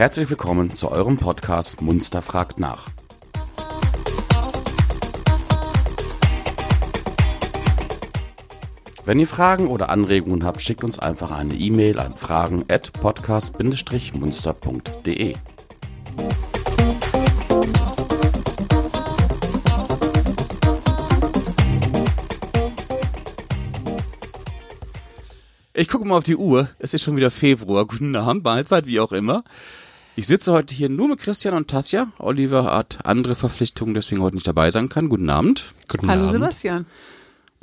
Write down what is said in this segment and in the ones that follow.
Herzlich willkommen zu eurem Podcast Munster fragt nach. Wenn ihr Fragen oder Anregungen habt, schickt uns einfach eine E-Mail an fragen at podcast-munster.de. Ich gucke mal auf die Uhr. Es ist schon wieder Februar. Guten Abend, Mahlzeit, wie auch immer. Ich sitze heute hier nur mit Christian und Tasja. Oliver hat andere Verpflichtungen, deswegen heute nicht dabei sein kann. Guten Abend. Guten Hallo Abend. Sebastian.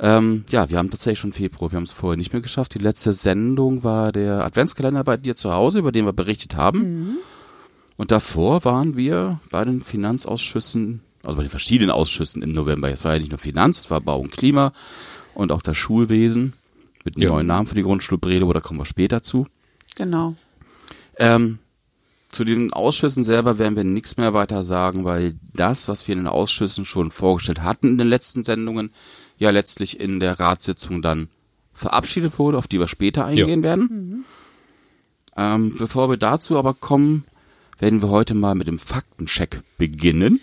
Ähm, ja, wir haben tatsächlich schon Februar. Wir haben es vorher nicht mehr geschafft. Die letzte Sendung war der Adventskalender bei dir zu Hause, über den wir berichtet haben. Und davor waren wir bei den Finanzausschüssen, also bei den verschiedenen Ausschüssen im November. Es war ja nicht nur Finanz, es war Bau und Klima und auch das Schulwesen mit einem Ja. neuen Namen für die Grundschule Bredow, da kommen wir später zu. Genau. Ähm, zu den Ausschüssen selber werden wir nichts mehr weiter sagen, weil das, was wir in den Ausschüssen schon vorgestellt hatten in den letzten Sendungen, ja letztlich in der Ratssitzung dann verabschiedet wurde, auf die wir später eingehen werden. Ähm, bevor wir dazu aber kommen, werden wir heute mal mit dem Faktencheck beginnen.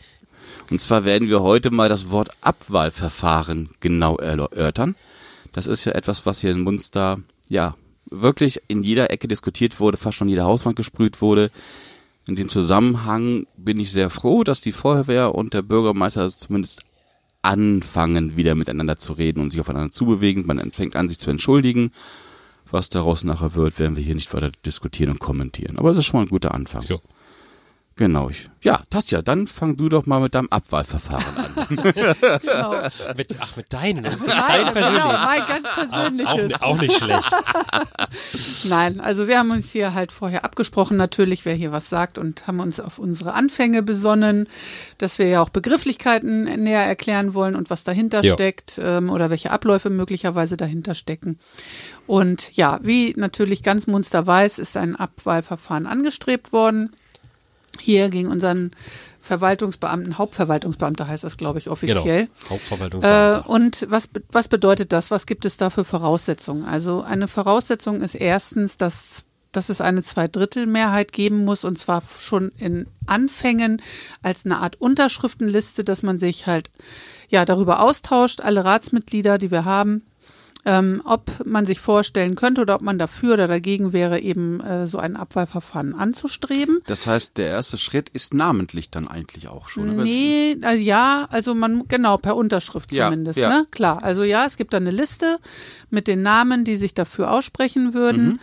Und zwar werden wir heute mal das Wort Abwahlverfahren genau erörtern. Das ist ja etwas, was hier in Munster, ja, wirklich in jeder Ecke diskutiert wurde, fast schon jeder Hauswand gesprüht wurde. In dem Zusammenhang bin ich sehr froh, dass die Feuerwehr und der Bürgermeister es zumindest anfangen, wieder miteinander zu reden und sich aufeinander zubewegen. Man fängt an, sich zu entschuldigen. Was daraus nachher wird, werden wir hier nicht weiter diskutieren und kommentieren. Aber es ist schon mal ein guter Anfang. Jo. Genau. Ich, ja, Tastja, dann fang du doch mal mit deinem Abwahlverfahren an. genau. Mit, ach, mit deinen. Das ist Nein, dein persönlich. genau, mein ganz Auch, persönliches. auch nicht schlecht. Nein, also wir haben uns hier halt vorher abgesprochen, natürlich, wer hier was sagt und haben uns auf unsere Anfänge besonnen, dass wir ja auch Begrifflichkeiten näher erklären wollen und was dahinter Ja. steckt ähm, oder welche Abläufe möglicherweise dahinter stecken. Und ja, wie natürlich ganz Munster weiß, ist ein Abwahlverfahren angestrebt worden. Hier gegen unseren Verwaltungsbeamten, Hauptverwaltungsbeamter heißt das, glaube ich, offiziell. Genau. Äh, Hauptverwaltungsbeamter. und was, was bedeutet das? Was gibt es da für Voraussetzungen? Also eine Voraussetzung ist erstens, dass, dass es eine Zweidrittelmehrheit geben muss und zwar schon in Anfängen als eine Art Unterschriftenliste, dass man sich halt ja darüber austauscht, alle Ratsmitglieder, die wir haben, ähm, ob man sich vorstellen könnte oder ob man dafür oder dagegen wäre, eben äh, so ein Abwahlverfahren anzustreben. Das heißt, der erste Schritt ist namentlich dann eigentlich auch schon. es- Nee, also ja, also man, genau, per Unterschrift Ja, zumindest, ja. ne? Klar, also ja, es gibt da eine Liste mit den Namen, die sich dafür aussprechen würden.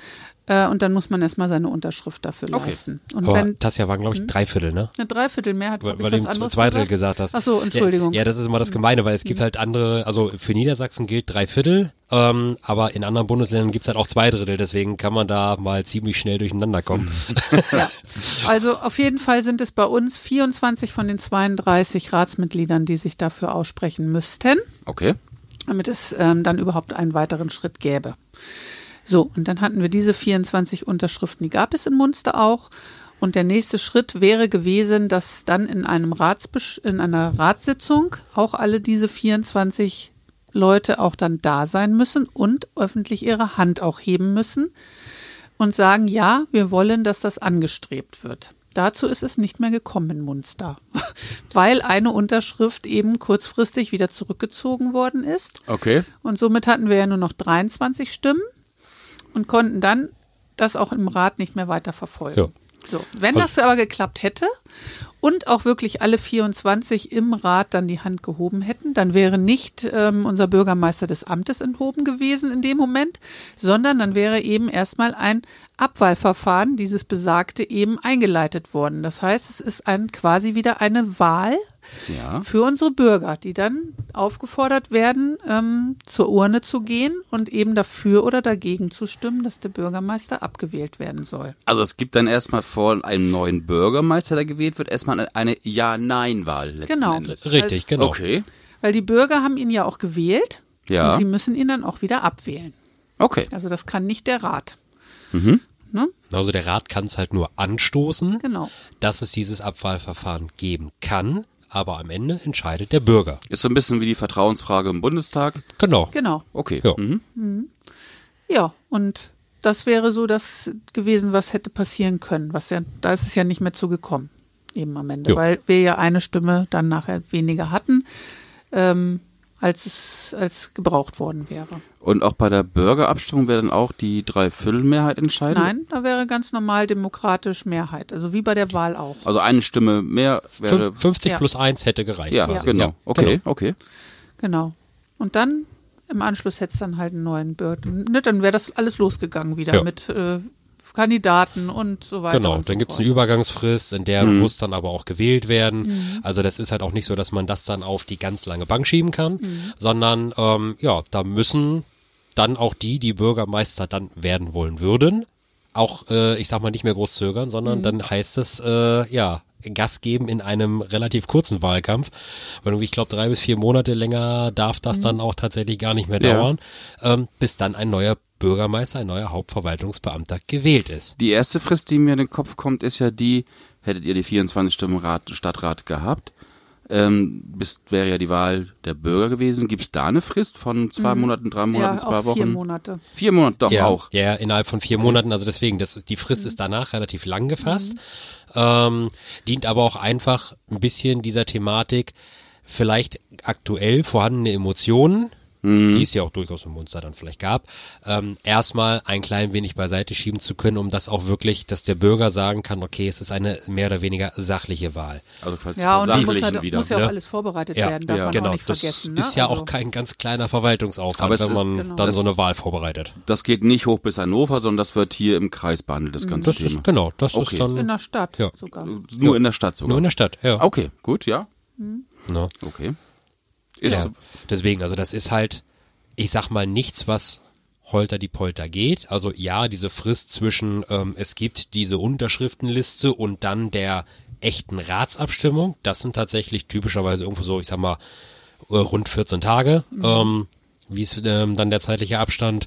Äh, und dann muss man erstmal seine Unterschrift dafür. Okay. leisten. Und Aber wenn Tasja waren, glaube ich, drei Viertel, ne? eine Dreiviertelmehrheit, Weil, hab ich weil du zwei Drittel gesagt? gesagt hast. Ach so, Entschuldigung. Ja, ja, das ist immer das Gemeine, weil es gibt halt andere, also für Niedersachsen gilt drei Viertel, ähm, aber in anderen Bundesländern gibt's halt auch zwei Drittel, deswegen kann man da mal ziemlich schnell durcheinander kommen. Ja. Also auf jeden Fall sind es bei uns 24 von den 32 Ratsmitgliedern, die sich dafür aussprechen müssten. Okay. damit es ähm, dann überhaupt einen weiteren Schritt gäbe. So, und dann hatten wir diese 24 Unterschriften, die gab es in Munster auch. Und der nächste Schritt wäre gewesen, dass dann in einem Ratsbesch in einer Ratssitzung auch alle diese 24 Leute auch dann da sein müssen und öffentlich ihre Hand auch heben müssen und sagen, ja, wir wollen, dass das angestrebt wird. Dazu ist es nicht mehr gekommen in Munster, weil eine Unterschrift eben kurzfristig wieder zurückgezogen worden ist. Okay. Und somit hatten wir ja nur noch 23 Stimmen und konnten dann das auch im Rat nicht mehr weiter verfolgen. Ja. So, wenn das aber geklappt hätte und auch wirklich alle 24 im Rat dann die Hand gehoben hätten, dann wäre nicht ähm, unser Bürgermeister des Amtes enthoben gewesen in dem Moment, sondern dann wäre eben erstmal ein Abwahlverfahren, dieses besagte, eben eingeleitet worden. Das heißt, es ist ein, quasi wieder eine Wahl Ja. für unsere Bürger, die dann aufgefordert werden, ähm, zur Urne zu gehen und eben dafür oder dagegen zu stimmen, dass der Bürgermeister abgewählt werden soll. Also es gibt dann erstmal vor einem neuen Bürgermeister, der gewählt wird, erstmal eine, eine Ja-Nein-Wahl letzten Genau. Endes. Richtig, genau. Okay. Weil die Bürger haben ihn ja auch gewählt Ja. und sie müssen ihn dann auch wieder abwählen. Okay. Also das kann nicht der Rat. Also der Rat kann es halt nur anstoßen, Genau. dass es dieses Abwahlverfahren geben kann, aber am Ende entscheidet der Bürger. Ist so ein bisschen wie die Vertrauensfrage im Bundestag. Genau. Genau. Okay. Ja. Mhm. Ja, und das wäre so das gewesen, was hätte passieren können. Was ja, da ist es ja nicht mehr zugekommen, eben am Ende, Jo. weil wir ja eine Stimme dann nachher weniger hatten, ähm, als es als gebraucht worden wäre. Und auch bei der Bürgerabstimmung wäre dann auch die Dreiviertelmehrheit entscheidend? Nein, da wäre ganz normal demokratisch Mehrheit, also wie bei der Wahl auch. Also eine Stimme mehr wäre. Fünf- 50 Ja. plus 1 hätte gereicht. ja, quasi. genau. Ja, okay, genau. okay. Genau. Und dann im Anschluss hätte es dann halt einen neuen Bürger. Ne, dann wäre das alles losgegangen wieder Ja. mit äh, Kandidaten und so weiter. Genau, und so dann gibt's fort. eine Übergangsfrist, in der Mhm. muss dann aber auch gewählt werden. Mhm. Also das ist halt auch nicht so, dass man das dann auf die ganz lange Bank schieben kann, Mhm. sondern ähm, ja, da müssen dann auch die, die Bürgermeister dann werden wollen würden, auch, äh, ich sag mal, nicht mehr groß zögern, sondern Mhm. dann heißt es, äh, ja, Gas geben in einem relativ kurzen Wahlkampf. Weil irgendwie, ich glaube, drei bis vier Monate länger darf das Mhm. dann auch tatsächlich gar nicht mehr Ja. dauern, ähm, bis dann ein neuer Bürgermeister, ein neuer Hauptverwaltungsbeamter gewählt ist. Die erste Frist, die mir in den Kopf kommt, ist ja die, hättet ihr die 24 Stimmen Rat, Stadtrat gehabt, ähm, bis, wäre ja die Wahl der Bürger gewesen. Gibt es da eine Frist von zwei Monaten, drei Monaten, Mhm. ja, zwei auch Wochen? vier Monate. Vier Monate, doch ja, auch. Ja, innerhalb von vier Monaten, also deswegen, das, die Frist ist danach relativ lang gefasst, ähm, dient aber auch einfach ein bisschen dieser Thematik, vielleicht aktuell vorhandene Emotionen, die es ja auch durchaus im Munster dann vielleicht gab, ähm, erstmal ein klein wenig beiseite schieben zu können, um das auch wirklich, dass der Bürger sagen kann, okay, es ist eine mehr oder weniger sachliche Wahl. Also quasi Ja, und das muss, halt, wieder. muss ja auch ne? alles vorbereitet Ja, werden, darf ja. man genau, auch nicht das vergessen. Ne? ist ja also, auch kein ganz kleiner Verwaltungsaufwand, Aber wenn ist- man genau. dann Das- so eine Wahl vorbereitet. Das geht nicht hoch bis Hannover, sondern das wird hier im Kreis behandelt, das ganze Das Thema. ist, genau, das Okay. ist dann in der Stadt Ja. sogar. Nur in der Stadt sogar. nur in der Stadt, ja. okay, gut, ja. Ne? Okay. Ist, Ja, deswegen, also das ist halt, ich sag mal, nichts, was holter die Polter geht. Also ja, diese Frist zwischen, ähm, es gibt diese Unterschriftenliste und dann der echten Ratsabstimmung, das sind tatsächlich typischerweise irgendwo so, ich sag mal, äh, rund 14 Tage, ähm, wie es ähm, dann der zeitliche Abstand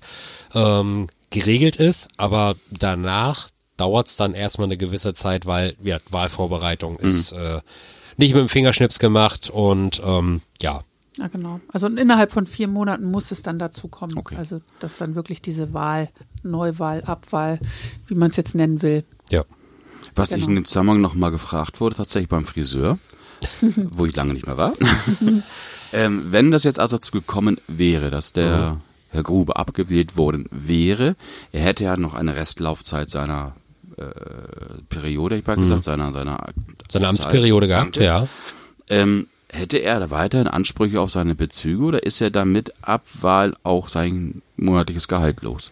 ähm, geregelt ist. Aber danach dauert es dann erstmal eine gewisse Zeit, weil ja, Wahlvorbereitung ist äh, nicht mit dem Fingerschnips gemacht und ähm, ja, Ja, genau. Also innerhalb von vier Monaten muss es dann dazu kommen. Okay. Also, dass dann wirklich diese Wahl, Neuwahl, Abwahl, wie man es jetzt nennen will. ja. was ich Genau. in dem Zusammenhang nochmal gefragt wurde, tatsächlich beim Friseur, wo ich lange nicht mehr war. ähm, wenn das jetzt also dazu gekommen wäre, dass der Herr Grube abgewählt worden wäre, er hätte ja noch eine Restlaufzeit seiner äh, Periode, ich mal gesagt, seiner, seiner seine. Amtsperiode gehabt, ja. Ähm, hätte er da weiterhin Ansprüche auf seine Bezüge oder ist er damit Abwahl auch sein monatliches Gehalt los?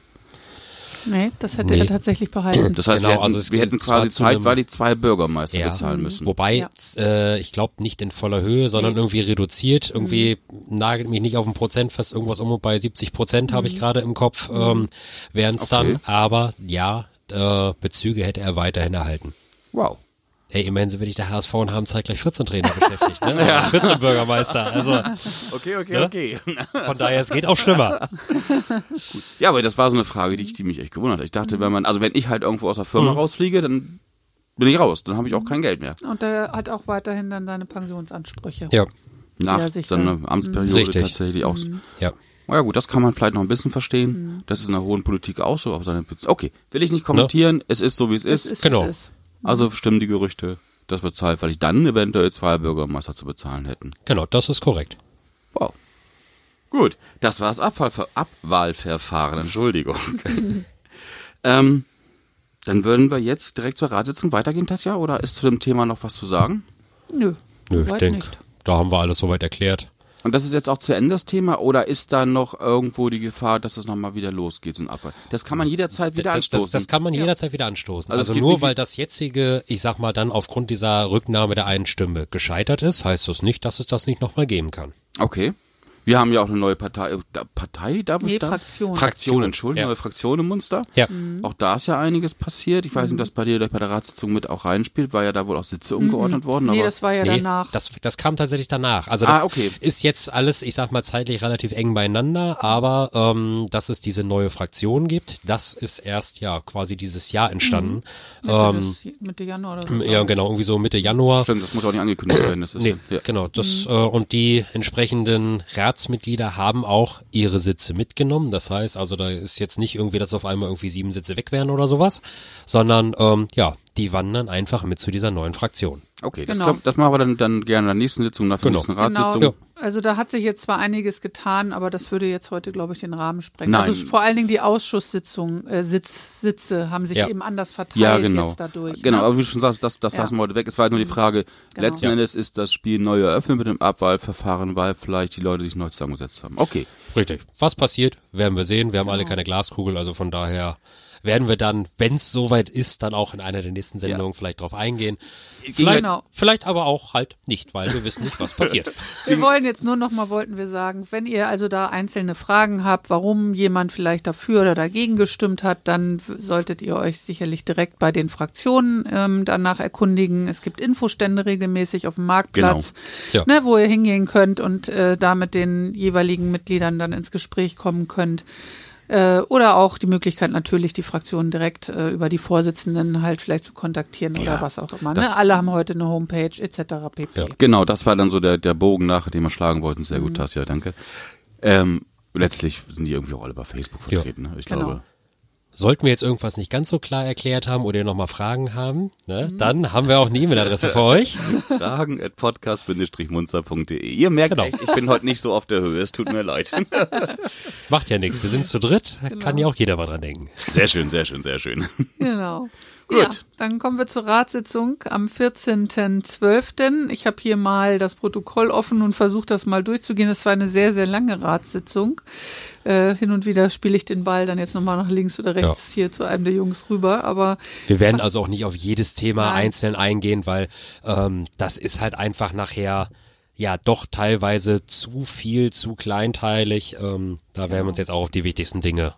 Nee, das hätte Nee. er tatsächlich behalten. Das heißt, Genau, wir hätten, also wir hätten zwar quasi zeitweilig zwei Bürgermeister Ja. bezahlen müssen. Wobei, Ja. äh, ich glaube, nicht in voller Höhe, sondern irgendwie reduziert. Irgendwie nagelt mich nicht auf ein Prozent, fast irgendwas um und bei 70 Prozent habe ich gerade im Kopf, ähm, wären es Okay. dann. Aber ja, äh, Bezüge hätte er weiterhin erhalten. Wow. Hey, immerhin sind wir nicht der HSV und haben zeitgleich 14 Trainer beschäftigt, ne? ja. 14 Bürgermeister. Also Okay, okay, Ne? okay. von daher, es geht auch schlimmer. Ja, aber das war so eine Frage, die, ich, die mich echt gewundert hat. Ich dachte, wenn man, also wenn ich halt irgendwo aus der Firma rausfliege, dann bin ich raus. Dann habe ich auch kein Geld mehr. Und er hat auch weiterhin dann seine Pensionsansprüche. Ja, Nach seiner Amtsperiode Richtig. tatsächlich auch. ja. Na ja gut, das kann man vielleicht noch ein bisschen verstehen. Das ist in der hohen Politik auch so. Auf seine okay, will ich nicht kommentieren. Es ist so, wie es Es ist. ist, Genau. wie es ist. Also stimmen die Gerüchte. Das wird zahlt, weil ich dann eventuell zwei Bürgermeister zu bezahlen hätten. Genau, das ist korrekt. Wow. Gut, das war das Abwahlver Abwahlverfahren, Entschuldigung. ähm, dann würden wir jetzt direkt zur Ratssitzung weitergehen, Tasja, oder ist zu dem Thema noch was zu sagen? Nö, Nö, ich denke, nicht. da haben wir alles soweit erklärt. Und das ist jetzt auch zu Ende das Thema, oder ist da noch irgendwo die Gefahr, dass es nochmal wieder losgeht, so ein Abwahl? Das kann man jederzeit wieder Das, anstoßen. das, das kann man jederzeit wieder anstoßen. Also Also, nur weil das jetzige, ich sag mal, dann aufgrund dieser Rücknahme der einen Stimme gescheitert ist, heißt das nicht, dass es das nicht nochmal geben kann. okay. Wir haben ja auch eine neue Partei, äh, da- Partei, darf Nee, ich da? Fraktion. Fraktion, Entschuldigung, Ja. neue Fraktion im Munster. Ja. Auch da ist ja einiges passiert. Ich weiß nicht, dass bei dir bei der Ratssitzung mit auch reinspielt, weil ja da wohl auch Sitze umgeordnet worden. Nee, aber das war ja Nee, danach. Das, das kam tatsächlich danach. Also Ah, das okay. ist jetzt alles, ich sag mal, zeitlich relativ eng beieinander, aber ähm, dass es diese neue Fraktion gibt, das ist erst ja quasi dieses Jahr entstanden. Mitte, Ähm, des, Mitte Januar oder so. ja, genau, irgendwie so Mitte Januar. Stimmt, das muss auch nicht angekündigt werden. Das ist Nee, ja. genau. Das, äh, und die entsprechenden Ratsmitglieder haben auch ihre Sitze mitgenommen. Das heißt, also da ist jetzt nicht irgendwie, dass auf einmal irgendwie sieben Sitze weg wären oder sowas, sondern ähm, ja, die wandern einfach mit zu dieser neuen Fraktion. Okay, das, Genau. glaub, das machen wir dann, dann gerne in der nächsten Sitzung, nach der Genau. nächsten Ratssitzung. Genau. Also da hat sich jetzt zwar einiges getan, aber das würde jetzt heute, glaube ich, den Rahmen sprengen. Nein. Also vor allen Dingen die Ausschusssitzungen, äh, Sitz, Sitze haben sich Ja. eben anders verteilt Ja, genau. jetzt dadurch. genau, ne? aber wie du schon sagst, das, das Ja. lassen wir heute weg. Es war halt nur die Frage, Genau. letzten Ja. Endes ist das Spiel neu eröffnet mit dem Abwahlverfahren, weil vielleicht die Leute sich neu zusammengesetzt haben. Okay. Richtig. Was passiert, werden wir sehen. Wir haben Genau. alle keine Glaskugel, also von daher werden wir dann, wenn es soweit ist, dann auch in einer der nächsten Sendungen vielleicht drauf eingehen. Vielleicht, Genau. vielleicht aber auch halt nicht, weil wir wissen nicht, was passiert. Wir wollen jetzt nur noch mal, wollten wir sagen, wenn ihr also da einzelne Fragen habt, warum jemand vielleicht dafür oder dagegen gestimmt hat, dann solltet ihr euch sicherlich direkt bei den Fraktionen ähm, danach erkundigen. Es gibt Infostände regelmäßig auf dem Marktplatz, Ja. ne, wo ihr hingehen könnt und äh, da mit den jeweiligen Mitgliedern dann ins Gespräch kommen könnt. Äh, oder auch die Möglichkeit natürlich, die Fraktionen direkt äh, über die Vorsitzenden halt vielleicht zu kontaktieren oder Ja, was auch immer. Ne? Alle haben heute eine Homepage etc. pp. Ja. Genau, das war dann so der, der Bogen nach, den wir schlagen wollten. Sehr Mhm. gut, Tassia, danke. Ähm, letztlich sind die irgendwie auch alle bei Facebook vertreten. Ne? Ich Genau. glaube. Sollten wir jetzt irgendwas nicht ganz so klar erklärt haben oder ihr nochmal Fragen haben, ne, Mhm. dann haben wir auch eine E-Mail-Adresse für euch. Fragen at podcast-munzer.de. Ihr merkt Genau. echt, ich bin heute nicht so auf der Höhe. Es tut mir leid. Macht ja nichts. Wir sind zu dritt. Kann ja auch jeder mal dran denken. Sehr schön, sehr schön, sehr schön. Genau. Gut. Ja, dann kommen wir zur Ratssitzung am 14.12. Ich habe hier mal das Protokoll offen und versuche das mal durchzugehen. Das war eine sehr, sehr lange Ratssitzung. Äh, hin und wieder spiele ich den Ball dann jetzt nochmal nach links oder rechts hier zu einem der Jungs rüber. Aber Wir werden also auch nicht auf jedes Thema Nein. einzeln eingehen, weil ähm, das ist halt einfach nachher ja doch teilweise zu viel, zu kleinteilig. Ähm, da werden wir uns jetzt auch auf die wichtigsten Dinge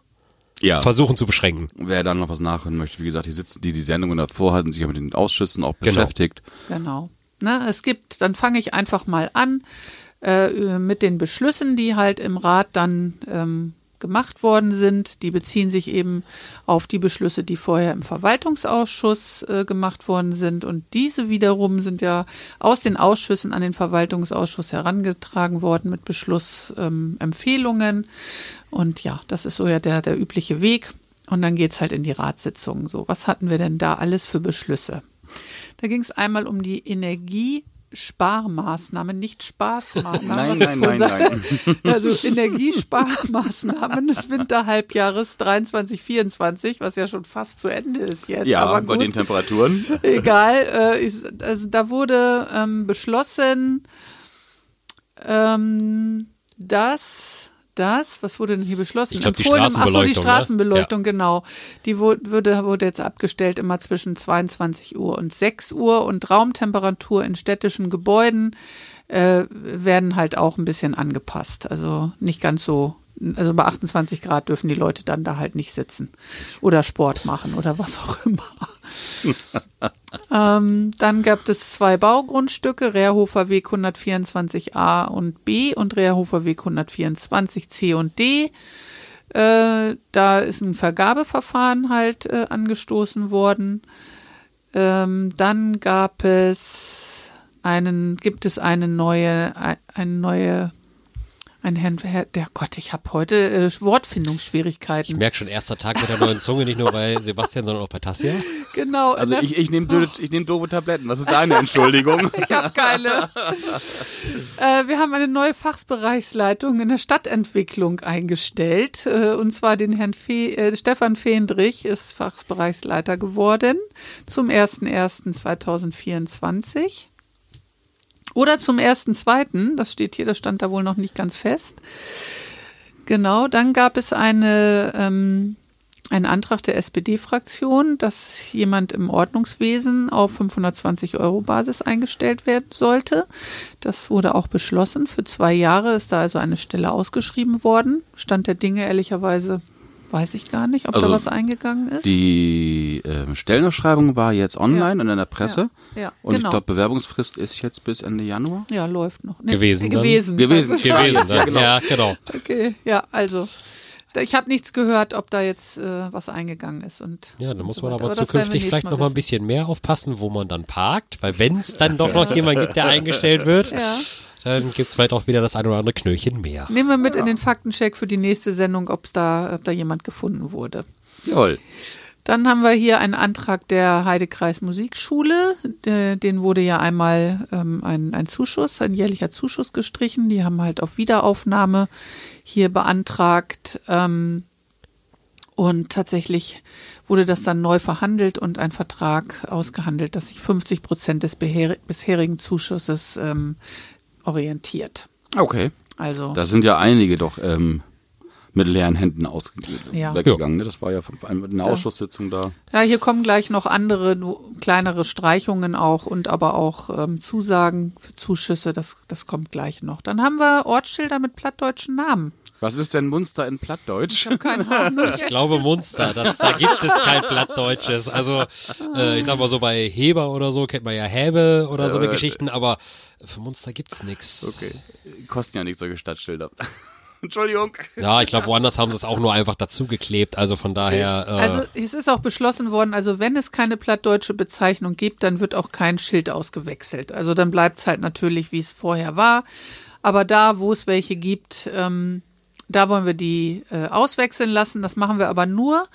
Ja. versuchen zu beschränken. Wer dann noch was nachhören möchte, wie gesagt, die sitzen, die die Sendungen davor hatten, sich ja mit den Ausschüssen auch Genau. beschäftigt. Genau. Ne, es gibt, dann fange ich einfach mal an äh, mit den Beschlüssen, die halt im Rat dann ähm, gemacht worden sind. Die beziehen sich eben auf die Beschlüsse, die vorher im Verwaltungsausschuss äh, gemacht worden sind. Und diese wiederum sind ja aus den Ausschüssen an den Verwaltungsausschuss herangetragen worden mit Beschlussempfehlungen. Ähm. Und ja, das ist so ja der, der übliche Weg. Und dann geht's halt in die Ratssitzung. So, was hatten wir denn da alles für Beschlüsse? Da ging es einmal um die Energiesparmaßnahmen, nicht Spaßmaßnahmen. Nein, nein, nein, nein. Also Energiesparmaßnahmen des Winterhalbjahres 23, 24, was ja schon fast zu Ende ist jetzt. Ja, aber bei gut. den Temperaturen. Egal, äh, ist, also da wurde ähm, beschlossen, ähm, dass das, was wurde denn hier beschlossen? Ich glaub, die Empfohlen- Ach so, die Straßenbeleuchtung, ne? Straßenbeleuchtung, genau. Die würde, wurde jetzt abgestellt immer zwischen 22 Uhr und 6 Uhr und Raumtemperatur in städtischen Gebäuden äh, werden halt auch ein bisschen angepasst. Also nicht ganz so, also bei 28 Grad dürfen die Leute dann da halt nicht sitzen oder Sport machen oder was auch immer. ähm, dann gab es zwei Baugrundstücke, Rehrhofer Weg 124a und B und Rehrhofer Weg 124 C und D. Äh, da ist ein Vergabeverfahren halt äh, angestoßen worden. Ähm, dann gab es einen, gibt es eine neue, ein- eine neue, ein Herrn, Herr, der Gott, ich habe heute äh, Ich Wortfindungsschwierigkeiten. merke schon, erster Tag mit der neuen Zunge, nicht nur bei Sebastian, sondern auch bei Tassia. Genau. Also der- ich, ich nehme blöde, ich nehm doofe Tabletten. Was ist deine Entschuldigung? Ich habe keine. äh, wir haben eine neue Fachbereichsleitung in der Stadtentwicklung eingestellt. Äh, und zwar den Herrn Fe äh, Stefan Fehendrich ist Fachbereichsleiter geworden zum 01.01.2024. Oder zum 1.2., das steht hier, das stand da wohl noch nicht ganz fest. Genau, dann gab es eine, ähm, einen Antrag der SPD-Fraktion, dass jemand im Ordnungswesen auf 520 Euro Basis eingestellt werden sollte. Das wurde auch beschlossen. Für zwei Jahre ist da also eine Stelle ausgeschrieben worden. Stand der Dinge ehrlicherweise weiß ich gar nicht, ob Also da was eingegangen ist. Die ähm, Stellenausschreibung war jetzt online und in der Presse. Ja, ja, und ich genau. glaube, Bewerbungsfrist ist jetzt bis Ende Januar. ja, läuft noch. Nee, Gewesen dann? Gewesen. Gewesen. Also, Gewesen, ja, genau. ja, genau. Okay, ja, also. da- Ich habe nichts gehört, ob da jetzt äh, was eingegangen ist. Und, Ja, dann und muss so man aber wir zukünftig vielleicht Mal noch mal ein bisschen mehr aufpassen, wo man dann parkt, weil wenn es dann doch noch jemand gibt, der eingestellt wird, Ja. Dann gibt's vielleicht auch wieder das ein oder andere Knöllchen mehr. Nehmen wir mit in den Faktencheck für die nächste Sendung, ob's da, ob da jemand gefunden wurde. Jawohl. Dann haben wir hier einen Antrag der Heidekreis Musikschule. Äh, Den wurde ja einmal ähm, ein, ein Zuschuss, ein jährlicher Zuschuss gestrichen. Die haben halt auf Wiederaufnahme hier beantragt. Ähm, und tatsächlich wurde das dann neu verhandelt und ein Vertrag ausgehandelt, dass sich 50 Prozent des bisherigen Zuschusses ähm, orientiert. Okay. Also Da sind ja einige doch ähm, mit leeren Händen Ja. weggegangen. Ne? Das war ja eine Ausschusssitzung da. Ja, hier kommen gleich noch andere kleinere Streichungen auch und aber auch ähm, Zusagen für Zuschüsse. Das, das kommt gleich noch. Dann haben wir Ortsschilder mit plattdeutschen Namen. Was ist denn Munster in Plattdeutsch? Ich Ahnung. Ich glaube Munster, das, da gibt es kein Plattdeutsches. Also äh, ich sag mal so bei Heber oder so kennt man ja Häbe oder so eine Ja, Geschichten, aber für Munster gibt's nix. Okay. Kosten ja nicht solche Stadtschilder. Entschuldigung. Ja, ich glaube woanders haben sie es auch nur einfach dazugeklebt. Also von daher. Äh, Also es ist auch beschlossen worden, also wenn es keine plattdeutsche Bezeichnung gibt, dann wird auch kein Schild ausgewechselt. Also dann bleibt es halt natürlich, wie es vorher war. Aber da, wo es welche gibt, ähm, da wollen wir die äh, auswechseln lassen. Das machen wir aber nur,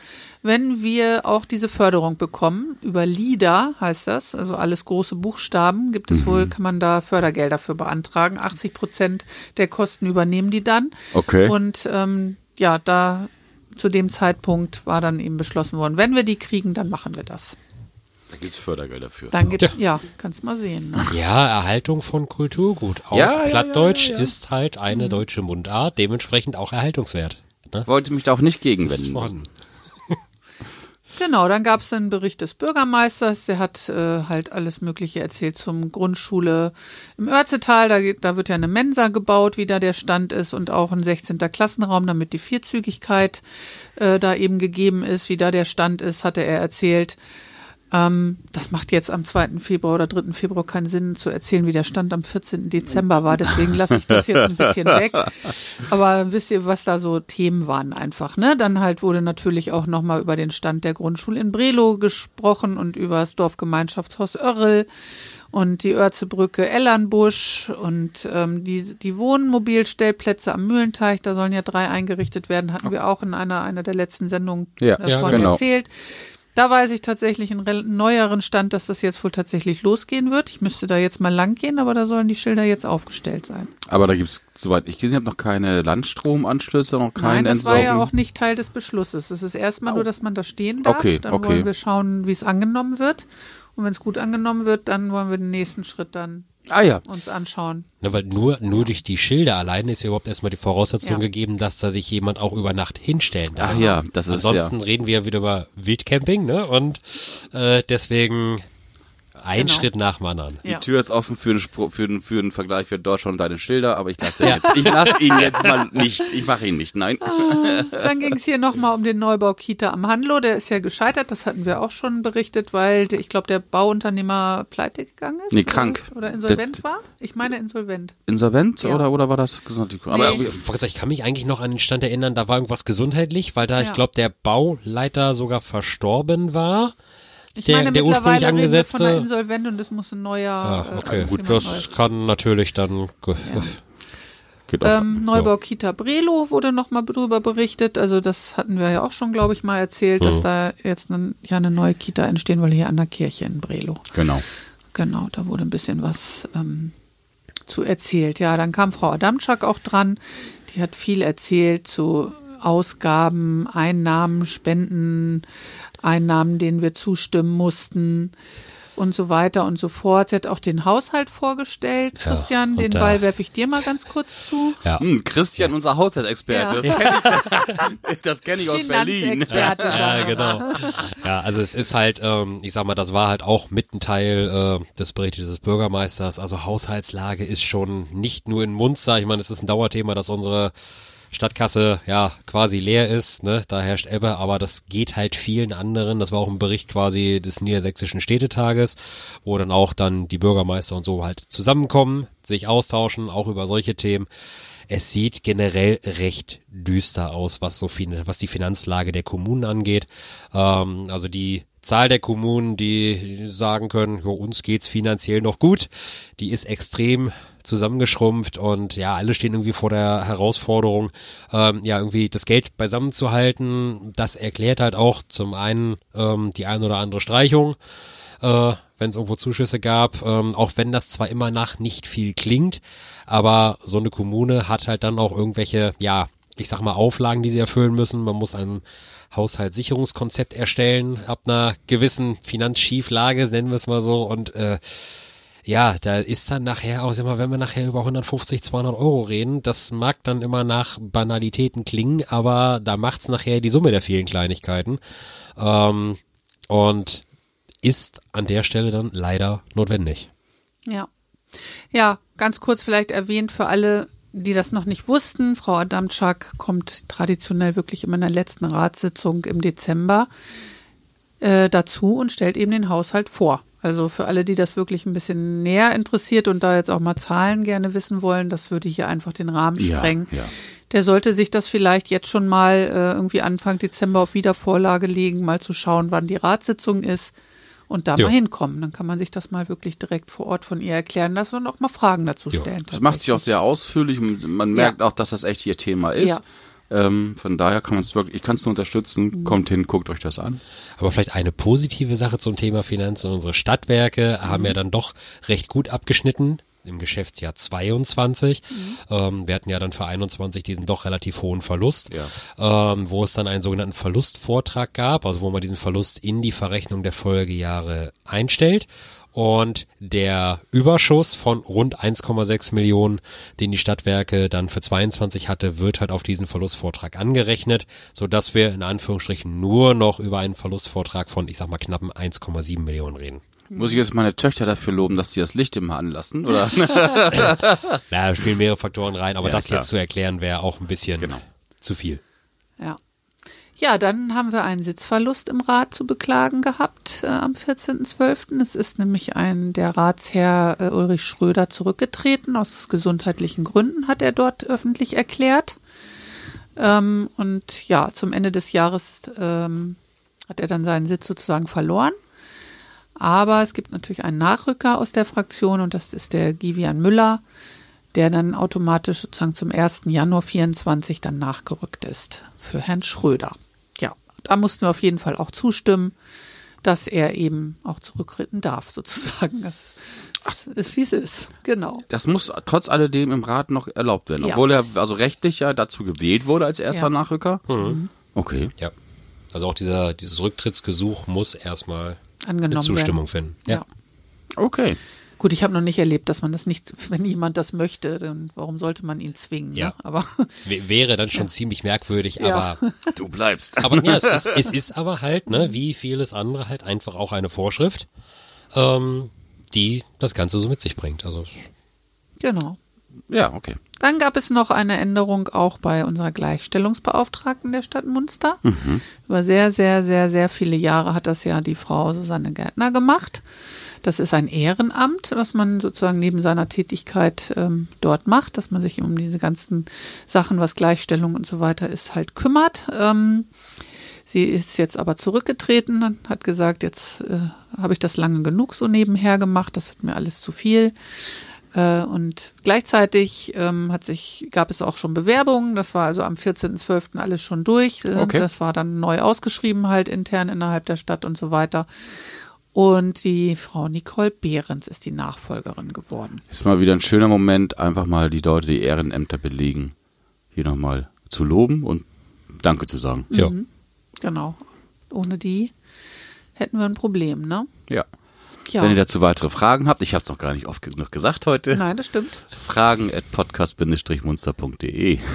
wenn wir auch diese Förderung bekommen. Über LIDA heißt das, also alles große Buchstaben. Gibt es wohl, kann man da Fördergelder für beantragen. 80 Prozent der Kosten übernehmen die dann. Okay. Und ähm, ja, da zu dem Zeitpunkt war dann eben beschlossen worden, wenn wir die kriegen, dann machen wir das. Da gibt's Fördergelder für. Dann gibt Tja. ja, kannst mal sehen. Ne? ja, Erhaltung von Kulturgut. Auch Ja, ja, Plattdeutsch ja, ja, ja. ist halt eine deutsche Mundart, dementsprechend auch erhaltungswert. Ne? Wollte mich da auch nicht gegenwenden. Genau, dann gab es einen Bericht des Bürgermeisters, der hat äh, halt alles Mögliche erzählt zum Grundschule im Örzetal. Da, da wird ja eine Mensa gebaut, wie da der Stand ist und auch ein 16. Klassenraum, damit die Vierzügigkeit äh, da eben gegeben ist, wie da der Stand ist, hatte er erzählt. Ähm, das macht jetzt am 2. Februar oder 3. Februar keinen Sinn zu erzählen, wie der Stand am 14. Dezember war. Deswegen lasse ich das jetzt ein bisschen weg. Aber wisst ihr, was da so Themen waren einfach, ne? Dann halt wurde natürlich auch nochmal über den Stand der Grundschule in Brelo gesprochen und über das Dorfgemeinschaftshaus Örrel und die Örzebrücke Ellernbusch und ähm, die, die Wohnmobilstellplätze am Mühlenteich, da sollen ja drei eingerichtet werden, hatten wir auch in einer, einer der letzten Sendungen Ja, davon ja, genau. erzählt. Da weiß ich tatsächlich einen neueren Stand, dass das jetzt wohl tatsächlich losgehen wird. Ich müsste da jetzt mal lang gehen, aber da sollen die Schilder jetzt aufgestellt sein. Aber da gibt's soweit ich gesehen habe, noch keine Landstromanschlüsse, noch kein Nein, das war ja auch nicht Teil des Beschlusses. Es ist erstmal nur, dass man da stehen darf. Okay, dann okay. wollen wir schauen, wie es angenommen wird. Und wenn es gut angenommen wird, dann wollen wir den nächsten Schritt dann Ah ja. uns anschauen. Ne, weil nur, nur durch die Schilder alleine ist ja überhaupt erstmal die Voraussetzung Ja. gegeben, dass da sich jemand auch über Nacht hinstellen darf. Ach ja, das ist Ansonsten ja. reden wir ja wieder über Wildcamping, ne? Und äh, deswegen ein Genau. Schritt nach dem anderen. Die Ja. Tür ist offen für einen, Spro für einen, für einen Vergleich für Deutschland und deine Schilder, aber ich lasse jetzt, ich lasse ihn jetzt mal nicht. Ich mache ihn nicht, nein. Dann ging es hier nochmal um den Neubau Kita am Handlo. Der ist ja gescheitert, das hatten wir auch schon berichtet, weil der- ich glaube, der Bauunternehmer pleite gegangen ist. Nee, krank. Oder, insolvent war. Ich meine insolvent. Insolvent Ja. oder, oder war das gesundheitlich? Aber Nee. Ich wollte sagen, Ich kann mich eigentlich noch an den Stand erinnern, da war irgendwas gesundheitlich, weil da, ich Ja. glaube, der Bauleiter sogar verstorben war. Ich Der- meine, der ursprünglich mittlerweile reden wir von einer angesetzte- Insolvent und es muss ein neuer. Ah, äh, okay, muss gut, das Neues. kann natürlich dann. auch. Ähm, Neubau Kita Brelo wurde nochmal drüber berichtet. Also das hatten wir ja auch schon, glaube ich, mal erzählt, dass da jetzt ein, ja eine neue Kita entstehen will hier an der Kirche in Brelo. genau. Genau, da wurde ein bisschen was ähm, zu erzählt. Ja, dann kam Frau Adamczak auch dran. Die hat viel erzählt zu Ausgaben, Einnahmen, Spenden, Einnahmen, denen wir zustimmen mussten und so weiter und so fort. Sie hat auch den Haushalt vorgestellt. Ja, Christian, den Ball werfe ich dir mal ganz kurz zu. Ja. Hm, Christian, unser Haushaltsexperte. Ja. Das kenne ich, kenn ich aus Berlin. Ja, genau. Ja, also es ist halt, ähm, ich sag mal, das war halt auch mit ein Teil äh, des Berichtes des Bürgermeisters. Also Haushaltslage ist schon nicht nur in Munster. Ich meine, es ist ein Dauerthema, dass unsere Stadtkasse ja quasi leer ist, ne? Da herrscht Ebbe, aber das geht halt vielen anderen. Das war auch ein Bericht quasi des Niedersächsischen Städtetages, wo dann auch dann die Bürgermeister und so halt zusammenkommen, sich austauschen, auch über solche Themen. Es sieht generell recht düster aus, was so fin was die Finanzlage der Kommunen angeht. Ähm, also die Zahl der Kommunen, die sagen können, für uns geht's finanziell noch gut, die ist extrem zusammengeschrumpft und ja, alle stehen irgendwie vor der Herausforderung, ähm, ja, irgendwie das Geld beisammen zu halten. Das erklärt halt auch zum einen ähm, die ein oder andere Streichung, äh, wenn es irgendwo Zuschüsse gab, ähm, auch wenn das zwar immer nach nicht viel klingt, aber so eine Kommune hat halt dann auch irgendwelche, ja, ich sag mal, Auflagen, die sie erfüllen müssen. Man muss ein Haushaltssicherungskonzept erstellen ab einer gewissen Finanzschieflage, nennen wir es mal so. Und äh, ja, da ist dann nachher auch immer, wenn wir nachher über 150, 200 Euro reden, das mag dann immer nach Banalitäten klingen, aber da macht's nachher die Summe der vielen Kleinigkeiten. Ähm, und ist an der Stelle dann leider notwendig. Ja. Ja, ganz kurz vielleicht erwähnt für alle, die das noch nicht wussten. Frau Adamczak kommt traditionell wirklich immer in der letzten Ratssitzung im Dezember äh, dazu und stellt eben den Haushalt vor. Also für alle, die das wirklich ein bisschen näher interessiert und da jetzt auch mal Zahlen gerne wissen wollen, das würde hier einfach den Rahmen Ja, sprengen. ja. Der sollte sich das vielleicht jetzt schon mal äh, irgendwie Anfang Dezember auf Wiedervorlage legen, mal zu schauen, wann die Ratssitzung ist und da Jo. mal hinkommen. Dann kann man sich das mal wirklich direkt vor Ort von ihr erklären lassen und auch mal Fragen dazu stellen. Das macht sich auch sehr ausführlich und man merkt auch, dass das echt ihr Thema ist. Ja. Ähm, von daher kann man es wirklich, ich kann es nur unterstützen. Kommt hin, guckt euch das an. Aber vielleicht eine positive Sache zum Thema Finanzen. Unsere Stadtwerke haben ja dann doch recht gut abgeschnitten im Geschäftsjahr 22. Ähm, wir hatten ja dann für 21 diesen doch relativ hohen Verlust, ähm, wo es dann einen sogenannten Verlustvortrag gab, also wo man diesen Verlust in die Verrechnung der Folgejahre einstellt. Und der Überschuss von rund 1,6 Millionen, den die Stadtwerke dann für 22 hatte, wird halt auf diesen Verlustvortrag angerechnet, so dass wir in Anführungsstrichen nur noch über einen Verlustvortrag von, ich sag mal, knappen 1,7 Millionen reden. Muss ich jetzt meine Töchter dafür loben, dass sie das Licht immer anlassen? Oder? Ja, da spielen mehrere Faktoren rein, aber Ja, das klar. jetzt zu erklären wäre auch ein bisschen Genau. zu viel. Ja. Ja, dann haben wir einen Sitzverlust im Rat zu beklagen gehabt äh, am 14.12. Es ist nämlich ein der Ratsherr äh, Ulrich Schröder zurückgetreten. Aus gesundheitlichen Gründen hat er dort öffentlich erklärt. Ähm, und ja, zum Ende des Jahres ähm, hat er dann seinen Sitz sozusagen verloren. Aber es gibt natürlich einen Nachrücker aus der Fraktion und das ist der Givian Müller, der dann automatisch sozusagen zum 1. Januar 24 dann nachgerückt ist für Herrn Schröder. Ja, da mussten wir auf jeden Fall auch zustimmen, dass er eben auch zurücktreten darf, sozusagen. Das, das ist, wie es ist. Genau. Das muss trotz alledem im Rat noch erlaubt werden, Ja. obwohl er also rechtlich ja dazu gewählt wurde als erster Ja. Nachrücker. Okay. Ja. Also auch dieser, dieses Rücktrittsgesuch muss erstmal Angenommen eine Zustimmung werden. finden. Ja. Okay. Gut, ich habe noch nicht erlebt, dass man das nicht, wenn jemand das möchte, dann warum sollte man ihn zwingen? Ja. Ne? Aber W- Wäre dann schon ziemlich merkwürdig, Ja. aber Du bleibst. Aber ja, es ist, es ist aber halt, ne, wie vieles andere halt einfach auch eine Vorschrift, ähm, die das Ganze so mit sich bringt. Also genau. Ja, okay. Dann gab es noch eine Änderung auch bei unserer Gleichstellungsbeauftragten der Stadt Munster. Über sehr, sehr, sehr, sehr viele Jahre hat das ja die Frau Susanne Gärtner gemacht. Das ist ein Ehrenamt, was man sozusagen neben seiner Tätigkeit ähm, dort macht, dass man sich um diese ganzen Sachen, was Gleichstellung und so weiter ist, halt kümmert. Ähm, Sie ist jetzt aber zurückgetreten und hat gesagt, jetzt äh, habe ich das lange genug so nebenher gemacht, das wird mir alles zu viel. Äh, und gleichzeitig ähm, hat sich, gab es auch schon Bewerbungen, das war also am 14.12. alles schon durch. Äh, Okay. Das war dann neu ausgeschrieben, halt intern innerhalb der Stadt und so weiter. Und die Frau Nicole Behrens ist die Nachfolgerin geworden. Ist mal wieder ein schöner Moment, einfach mal die Leute, die Ehrenämter belegen, hier nochmal zu loben und Danke zu sagen. ja. Genau. Ohne die hätten wir ein Problem, ne? Ja. Ja. Wenn ihr dazu weitere Fragen habt, ich habe es noch gar nicht oft genug gesagt heute, Nein, das stimmt. fragen at podcast-munster.de.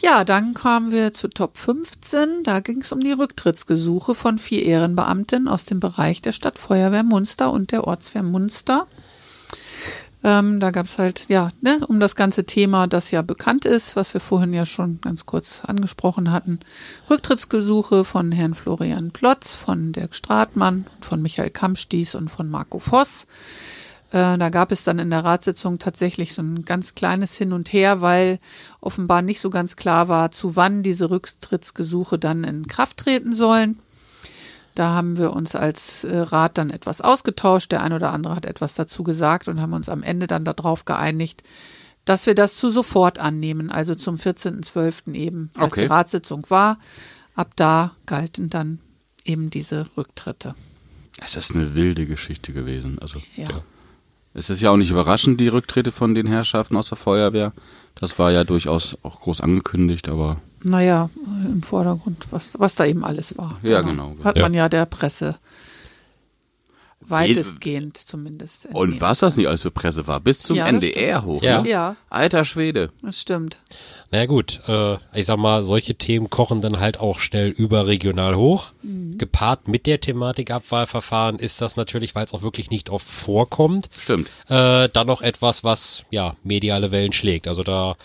Ja, dann kamen wir zu Top 15. Da ging es um die Rücktrittsgesuche von vier Ehrenbeamten aus dem Bereich der Stadtfeuerwehr Munster und der Ortswehr Munster. Ähm, da gab es halt, ja, ne, um das ganze Thema, das ja bekannt ist, was wir vorhin ja schon ganz kurz angesprochen hatten. Rücktrittsgesuche von Herrn Florian Plotz, von Dirk Stratmann, von Michael Kampstieß und von Marco Voss. Äh, Da gab es dann in der Ratssitzung tatsächlich so ein ganz kleines Hin und Her, weil offenbar nicht so ganz klar war, zu wann diese Rücktrittsgesuche dann in Kraft treten sollen. Da haben wir uns als äh, Rat dann etwas ausgetauscht. Der ein oder andere hat etwas dazu gesagt und haben uns am Ende dann darauf geeinigt, dass wir das zu sofort annehmen, also zum 14.12. eben, als Okay. die Ratssitzung war. Ab da galten dann eben diese Rücktritte. Es ist eine wilde Geschichte gewesen. Also Ja. es ist ja auch nicht überraschend, die Rücktritte von den Herrschaften aus der Feuerwehr. Das war ja durchaus auch groß angekündigt, aber Naja, im Vordergrund, was, was da eben alles war. Ja, genau. Hat Ja. man ja der Presse weitestgehend zumindest. und entnehmen was das nicht alles für Presse war, bis zum Ja, NDR hoch. Ja. Ne? Ja, Alter Schwede. das stimmt. Naja gut, äh, ich sag mal, solche Themen kochen dann halt auch schnell überregional hoch. Gepaart mit der Thematik Abwahlverfahren ist das natürlich, weil es auch wirklich nicht oft vorkommt, Stimmt. äh, dann noch etwas, was ja mediale Wellen schlägt. Also da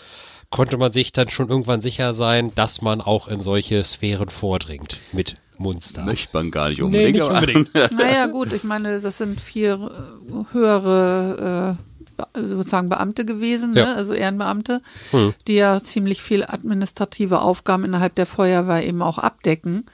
konnte man sich dann schon irgendwann sicher sein, dass man auch in solche Sphären vordringt mit Munster. Möchte man gar nicht Nee, unbedingt. nicht aber- unbedingt. Naja, gut, ich meine, das sind vier äh, höhere äh, sozusagen Beamte gewesen, Ja. ne? also Ehrenbeamte, die ja ziemlich viel administrative Aufgaben innerhalb der Feuerwehr eben auch abdecken.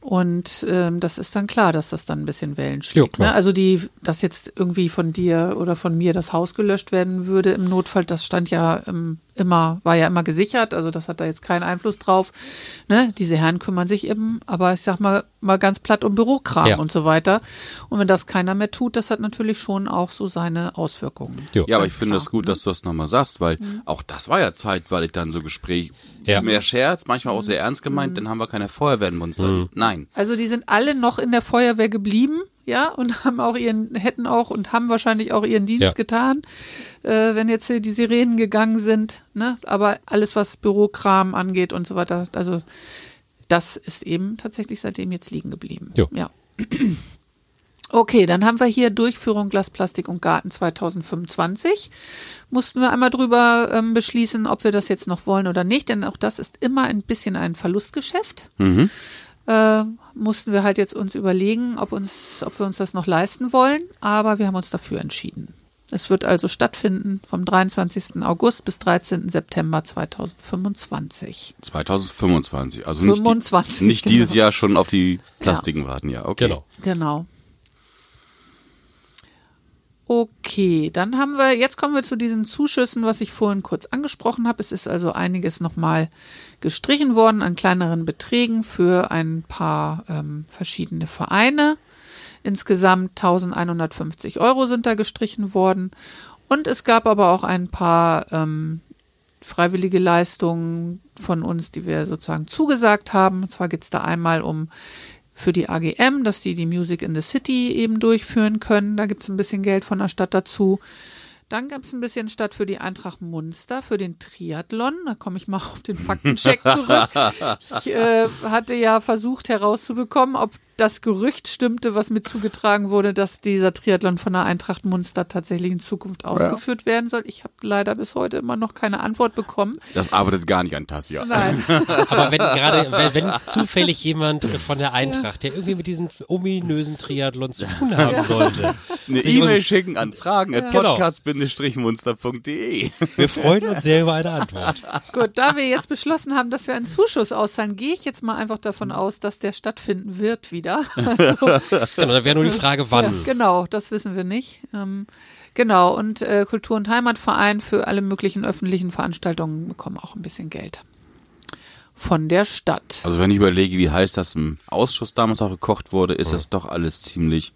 Und ähm, das ist dann klar, dass das dann ein bisschen Wellen schlägt. ne? Also die, dass jetzt irgendwie von dir oder von mir das Haus gelöscht werden würde im Notfall, das stand ja ähm, immer, war ja immer gesichert, also das hat da jetzt keinen Einfluss drauf. Ne? Diese Herren kümmern sich eben, aber ich sag mal, mal ganz platt um Bürokram Ja. und so weiter. Und wenn das keiner mehr tut, das hat natürlich schon auch so seine Auswirkungen. Jo. Ja, aber ich finde es gut, dass du das nochmal sagst, weil auch das war ja zeitweilig dann so Gespräch. Ja. Mehr Scherz, manchmal auch sehr ernst gemeint, dann haben wir keine Feuerwehrmonster. Nein. Also die sind alle noch in der Feuerwehr geblieben, ja, und haben auch ihren, hätten auch und haben wahrscheinlich auch ihren Dienst Ja. getan, äh, wenn jetzt hier die Sirenen gegangen sind, ne? Aber alles, was Bürokram angeht und so weiter, also das ist eben tatsächlich seitdem jetzt liegen geblieben. Jo. Ja. Okay, dann haben wir hier Durchführung Glas, Plastik und Garten 2025. Mussten wir einmal drüber ähm, beschließen, ob wir das jetzt noch wollen oder nicht, denn auch das ist immer ein bisschen ein Verlustgeschäft. Äh, mussten wir halt jetzt uns überlegen, ob, uns, ob wir uns das noch leisten wollen, aber wir haben uns dafür entschieden. Es wird also stattfinden vom 23. August bis 13. September 2025. 2025. Also nicht, 25, die, nicht genau. dieses Jahr schon auf die Plastiken warten, ja. Okay. Genau. Genau. Okay, dann haben wir, jetzt kommen wir zu diesen Zuschüssen, was ich vorhin kurz angesprochen habe. Es ist also einiges nochmal gestrichen worden an kleineren Beträgen für ein paar ähm, verschiedene Vereine. Insgesamt 1150 Euro sind da gestrichen worden. Und es gab aber auch ein paar ähm, freiwillige Leistungen von uns, die wir sozusagen zugesagt haben. Und zwar geht es da einmal um für die AGM, dass die die Music in the City eben durchführen können. Da gibt es ein bisschen Geld von der Stadt dazu. Dann gab es ein bisschen Stadt für die Eintracht Munster, für den Triathlon. Da komme ich mal auf den Faktencheck zurück. Ich äh, hatte ja versucht herauszubekommen, ob das Gerücht stimmte, was mir zugetragen wurde, dass dieser Triathlon von der Eintracht Munster tatsächlich in Zukunft ausgeführt werden soll. Ich habe leider bis heute immer noch keine Antwort bekommen. Das arbeitet gar nicht an Tassia. Nein. Aber wenn gerade, wenn, wenn zufällig jemand von der Eintracht, der irgendwie mit diesem ominösen Triathlon zu tun haben sollte, Eine E-Mail schicken an fragen at Genau. podcast-munster.de. wir freuen uns sehr über eine Antwort. Gut, da wir jetzt beschlossen haben, dass wir einen Zuschuss auszahlen, gehe ich jetzt mal einfach davon aus, dass der stattfinden wird wieder. Also, Genau, da wäre nur die Frage, wann. Ja, genau, das wissen wir nicht. Ähm, genau, und äh, Kultur- und Heimatverein für alle möglichen öffentlichen Veranstaltungen bekommen auch ein bisschen Geld von der Stadt. Also wenn ich überlege, wie heiß das im Ausschuss damals auch gekocht wurde, ist das doch alles ziemlich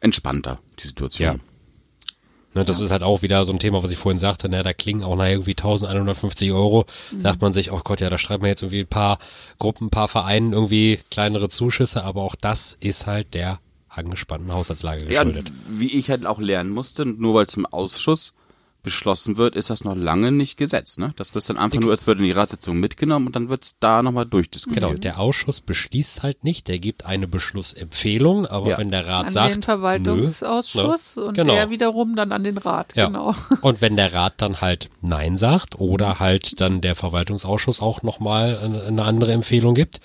entspannter, die Situation. Ja. Ne, das ist halt auch wieder so ein Thema, was ich vorhin sagte, ne, da klingen auch nachher irgendwie 1150 Euro. Sagt man sich, oh Gott, ja, da schreibt man jetzt irgendwie ein paar Gruppen, ein paar Vereinen irgendwie kleinere Zuschüsse, aber auch das ist halt der angespannten Haushaltslage Ja, geschuldet. wie ich halt auch lernen musste, nur weil es im Ausschuss beschlossen wird, ist das noch lange nicht Gesetz. Ne? Das wird dann einfach nur, es wird in die Ratssitzung mitgenommen und dann wird es da nochmal durchdiskutiert. Genau, der Ausschuss beschließt halt nicht, der gibt eine Beschlussempfehlung, aber Ja. wenn der Rat An sagt, den Verwaltungsausschuss nö, ne, und genau. der wiederum dann an den Rat. Ja. Genau. Und wenn der Rat dann halt Nein sagt oder halt dann der Verwaltungsausschuss auch nochmal eine, eine andere Empfehlung gibt,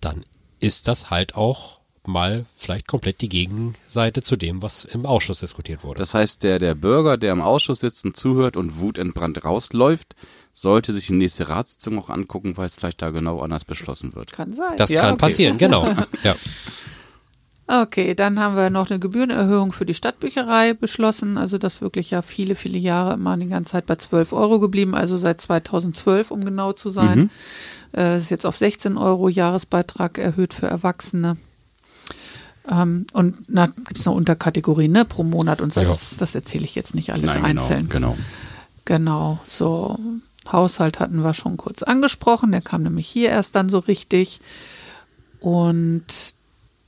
dann ist das halt auch mal vielleicht komplett die Gegenseite zu dem, was im Ausschuss diskutiert wurde. Das heißt, der, der Bürger, der im Ausschuss sitzt und zuhört und wutentbrannt rausläuft, sollte sich die nächste Ratssitzung auch angucken, weil es vielleicht da genau anders beschlossen wird. Kann sein. Das Ja, kann okay. passieren, genau. Ja. Okay, dann haben wir noch eine Gebührenerhöhung für die Stadtbücherei beschlossen. Also das wirklich ja viele, viele Jahre immer die ganze Zeit bei 12 Euro geblieben, also seit 2012, um genau zu sein. Äh, ist jetzt auf 16 Euro Jahresbeitrag erhöht für Erwachsene. Ähm, und na, gibt es noch Unterkategorien ne, pro Monat und so. Ja. Das, das erzähle ich jetzt nicht alles Nein, genau, einzeln. genau. Genau, so. Haushalt hatten wir schon kurz angesprochen, der kam nämlich hier erst dann so richtig. Und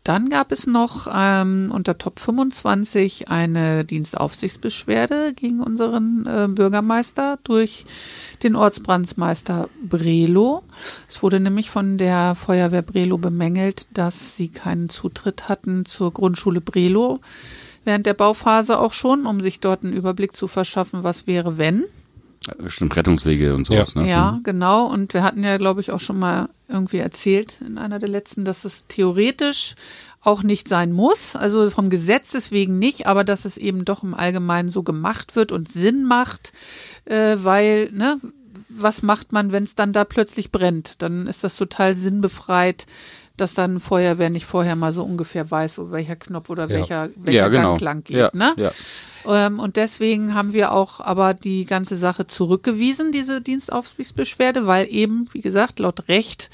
dann gab es noch ähm, unter Top 25 eine Dienstaufsichtsbeschwerde gegen unseren äh, Bürgermeister durch den Ortsbrandsmeister Brelo. Es wurde nämlich von der Feuerwehr Brelo bemängelt, dass sie keinen Zutritt hatten zur Grundschule Brelo während der Bauphase auch schon, um sich dort einen Überblick zu verschaffen, was wäre, wenn. Stimmt, Rettungswege und sowas, ne? Ja, genau. Und wir hatten ja, glaube ich, auch schon mal irgendwie erzählt in einer der letzten, dass es theoretisch auch nicht sein muss, also vom Gesetzes wegen nicht, aber dass es eben doch im Allgemeinen so gemacht wird und Sinn macht, äh, weil, ne, was macht man, wenn es dann da plötzlich brennt? Dann ist das total sinnbefreit, dass dann Feuerwehr nicht vorher mal so ungefähr weiß, wo welcher Knopf oder Ja. welcher, welcher Ja, genau. Gang lang geht, Ja, ne? ja. Ähm, und deswegen haben wir auch aber die ganze Sache zurückgewiesen, diese Dienstaufsichtsbeschwerde, weil eben, wie gesagt, laut Recht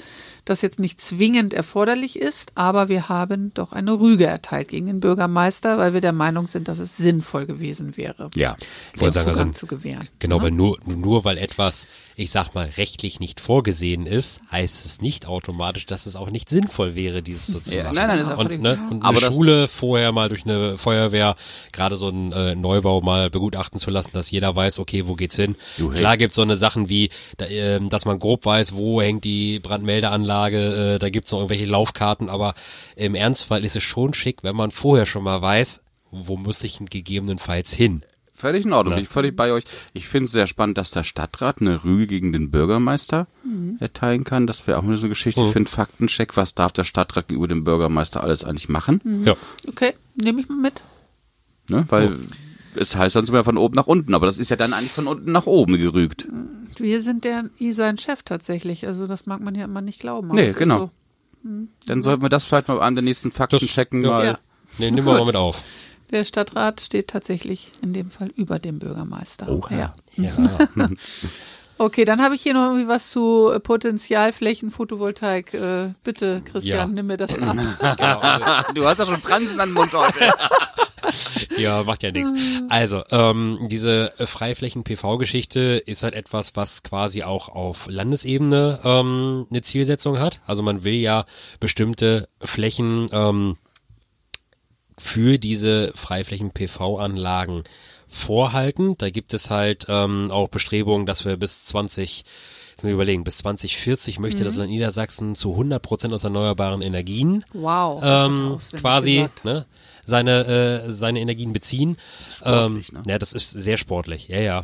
das jetzt nicht zwingend erforderlich ist, aber wir haben doch eine Rüge erteilt gegen den Bürgermeister, weil wir der Meinung sind, dass es sinnvoll gewesen wäre, Ja. Den sagen, Zugang also, zu gewähren. Genau, weil nur, nur weil etwas, ich sag mal, rechtlich nicht vorgesehen ist, heißt es nicht automatisch, dass es auch nicht sinnvoll wäre, dieses so zu Ja, machen. nein, nein, ist auch und, ne, und Aber eine Schule vorher mal durch eine Feuerwehr, gerade so einen äh, Neubau mal begutachten zu lassen, dass jeder weiß, okay, wo geht's hin. Du, hey. Klar gibt's so eine Sachen wie, da, ähm, dass man grob weiß, wo hängt die Brandmeldeanlage, äh, da gibt's noch irgendwelche Laufkarten, aber im Ernstfall ist es schon schick, wenn man vorher schon mal weiß, wo muss ich gegebenenfalls hin. Völlig in Ordnung, bin ich völlig bei euch. Ich finde es sehr spannend, dass der Stadtrat eine Rüge gegen den Bürgermeister erteilen kann. Das wäre auch mal so eine Geschichte. Ich finde Faktencheck, was darf der Stadtrat gegenüber dem Bürgermeister alles eigentlich machen? Ja. Okay, nehme ich mal mit. Ne? Weil es heißt dann sogar von oben nach unten, aber das ist ja dann eigentlich von unten nach oben gerügt. Wir sind der I sein Chef tatsächlich, also das mag man ja immer nicht glauben. Nee, genau. So. Dann sollten wir das vielleicht mal an den nächsten Faktenchecken ja. mal. Ja. Nee, nehmen wir mal mit auf. Der Stadtrat steht tatsächlich in dem Fall über dem Bürgermeister. Oha. Ja. Ja. Okay, dann habe ich hier noch irgendwie was zu Potenzialflächen Photovoltaik. Äh, bitte, Christian, Ja. nimm mir das ab. Genau, also, Du hast ja schon Fransen an den Mund heute. ja, macht ja nichts. Also, ähm, diese äh, Freiflächen-PV-Geschichte ist halt etwas, was quasi auch auf Landesebene ähm, eine Zielsetzung hat. Also man will ja bestimmte Flächen ähm, für diese Freiflächen-PV-Anlagen vorhalten. Da gibt es halt ähm, auch Bestrebungen, dass wir bis 20 Jetzt muss ich überlegen, bis 2040 möchte das Land Niedersachsen zu 100 Prozent aus erneuerbaren Energien Wow. ähm, quasi ne, seine, äh, seine Energien beziehen. sportlich, ähm, ne? Ja, das ist sehr sportlich, ja, ja.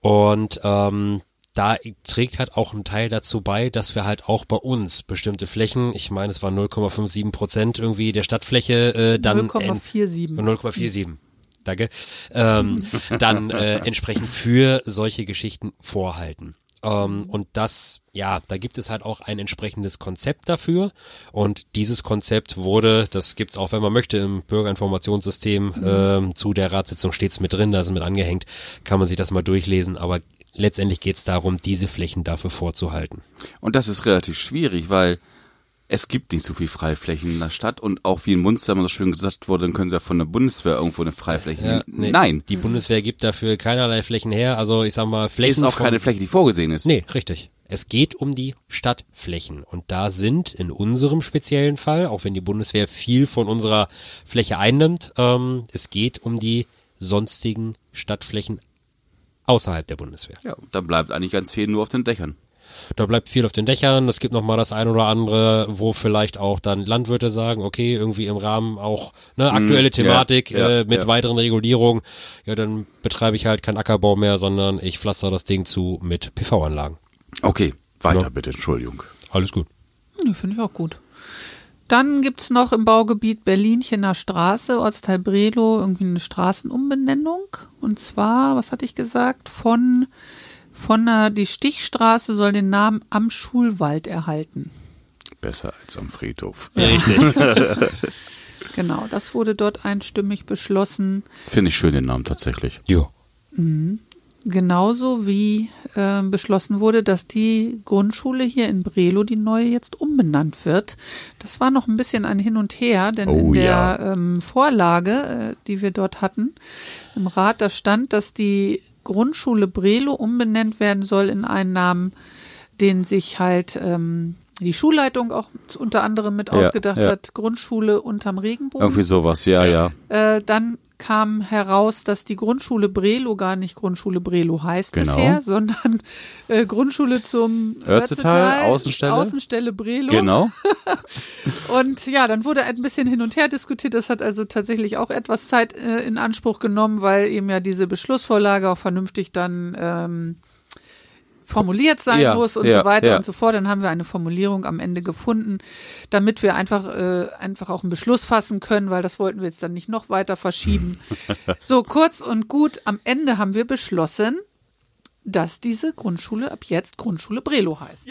Und ähm, da trägt halt auch ein Teil dazu bei, dass wir halt auch bei uns bestimmte Flächen, ich meine, es waren 0,57 Prozent irgendwie der Stadtfläche, äh, dann 0,47. 0,47. Danke. Ähm, dann äh, entsprechend für solche Geschichten vorhalten. Ähm, und das, ja, da gibt es halt auch ein entsprechendes Konzept dafür. Und dieses Konzept wurde, das gibt's auch, wenn man möchte, im Bürgerinformationssystem ähm, zu der Ratssitzung steht's mit drin, da ist mit angehängt, kann man sich das mal durchlesen. Aber letztendlich geht's darum, diese Flächen dafür vorzuhalten. Und das ist relativ schwierig, weil es gibt nicht so viel Freiflächen in der Stadt und auch wie in Munster immer so schön gesagt wurde, dann können sie ja von der Bundeswehr irgendwo eine Freifläche Ja, nehmen. nee, Nein, Die Bundeswehr gibt dafür keinerlei Flächen her. Also ich sag mal, Flächen. ist auch von- keine Fläche, die vorgesehen ist. Nee, richtig. Es geht um die Stadtflächen. Und da sind in unserem speziellen Fall, auch wenn die Bundeswehr viel von unserer Fläche einnimmt, ähm, es geht um die sonstigen Stadtflächen außerhalb der Bundeswehr. Ja, dann bleibt eigentlich ganz viel nur auf den Dächern. Da bleibt viel auf den Dächern. Es gibt noch mal das ein oder andere, wo vielleicht auch dann Landwirte sagen, okay, irgendwie im Rahmen auch ne, aktuelle Thematik ja, äh, mit ja. weiteren Regulierungen. Ja, dann betreibe ich halt keinen Ackerbau mehr, sondern ich pflaster das Ding zu mit PV-Anlagen. Okay, weiter Ja. bitte, Entschuldigung. Alles gut. Nee, finde ich auch gut. Dann gibt's noch im Baugebiet Berlinchener Straße, Ortsteil Brelo, irgendwie eine Straßenumbenennung. Und zwar, was hatte ich gesagt, von von der, die Stichstraße soll den Namen am Schulwald erhalten. Besser als am Friedhof. Richtig. Genau, das wurde dort einstimmig beschlossen. Finde ich schön den Namen tatsächlich. jo. Genauso wie äh, beschlossen wurde, dass die Grundschule hier in Brelo, die neue, jetzt umbenannt wird. Das war noch ein bisschen ein Hin und Her, denn Oh, in der ja. ähm, Vorlage, äh, die wir dort hatten, im Rat, da stand, dass die Grundschule Brelo umbenannt werden soll in einen Namen, den sich halt ähm, die Schulleitung auch unter anderem mit Ja, ausgedacht ja. hat, Grundschule unterm Regenbogen. Irgendwie sowas, ja, ja. Äh, dann kam heraus, dass die Grundschule Brelo gar nicht Grundschule Brelo heißt Genau. bisher, sondern äh, Grundschule zum Ötzetal, Außenstelle. Außenstelle Brelo. Genau. Und ja, dann wurde ein bisschen hin und her diskutiert. Das hat also tatsächlich auch etwas Zeit äh, in Anspruch genommen, weil eben ja diese Beschlussvorlage auch vernünftig dann ähm, formuliert sein Ja, muss und ja, so weiter ja. und so fort. Dann haben wir eine Formulierung am Ende gefunden, damit wir einfach, äh, einfach auch einen Beschluss fassen können, weil das wollten wir jetzt dann nicht noch weiter verschieben. so, kurz und gut, am Ende haben wir beschlossen, dass diese Grundschule ab jetzt Grundschule Brelo heißt.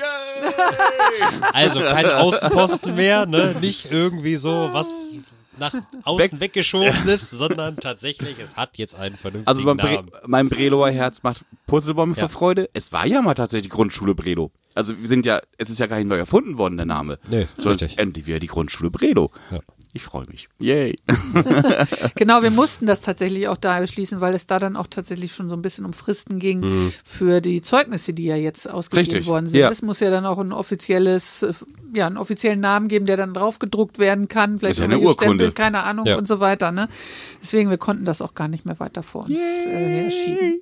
Also kein Außenposten mehr, ne? Nicht irgendwie so was nach außen weggeschoben ist, sondern tatsächlich, es hat jetzt einen vernünftigen Also Bre Namen. mein Breloer Herz macht Puzzlebäume Ja. für Freude. Es war ja mal tatsächlich die Grundschule Brelo. Also wir sind ja, es ist ja gar nicht neu erfunden worden, der Name. Nee, Sondern es ist endlich wieder die Grundschule Brelo. Ja. Ich freue mich. Yay. Genau, wir mussten das tatsächlich auch da beschließen, weil es da dann auch tatsächlich schon so ein bisschen um Fristen ging für die Zeugnisse, die ja jetzt ausgegeben Richtig, worden sind. ja. Es muss ja dann auch ein offizielles, äh, ja, einen offiziellen Namen geben, der dann drauf gedruckt werden kann, vielleicht ist ja eine Urkunde. Stempel, keine Ahnung Ja. und so weiter. Ne? Deswegen, wir konnten das auch gar nicht mehr weiter vor uns äh, herschieben.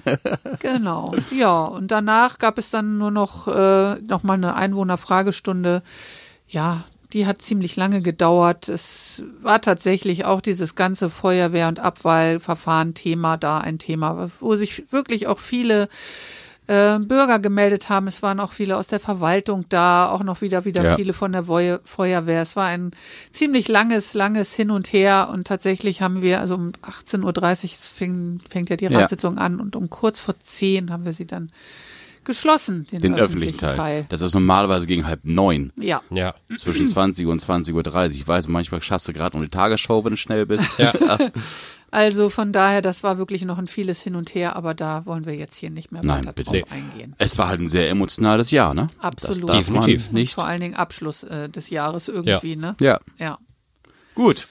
genau, ja. Und danach gab es dann nur noch, äh, noch mal eine Einwohnerfragestunde. Ja, die hat ziemlich lange gedauert. Es war tatsächlich auch dieses ganze Feuerwehr- und Abwahlverfahren Thema da ein Thema, wo sich wirklich auch viele äh, Bürger gemeldet haben. Es waren auch viele aus der Verwaltung da, auch noch wieder wieder Ja. viele von der Feu Feuerwehr. Es war ein ziemlich langes, langes Hin und Her und tatsächlich haben wir, also um 18.30 Uhr fing, fängt ja die Ja. Ratssitzung an und um kurz vor 10 haben wir sie dann geschlossen, den, Den öffentlichen Teil. Das ist normalerweise gegen halb neun. Ja. Ja. Zwischen 20 und 20.30 Uhr. Ich weiß, manchmal schaffst du gerade noch eine Tagesschau, wenn du schnell bist. Ja. Also von daher, das war wirklich noch ein vieles Hin und Her, aber da wollen wir jetzt hier nicht mehr Nein, weiter bitte drauf eingehen. Es war halt ein sehr emotionales Jahr, ne? Absolut. Das darf Definitiv. man nicht. Und vor allen Dingen Abschluss äh, des Jahres irgendwie, ne? Ja. Ja. Gut.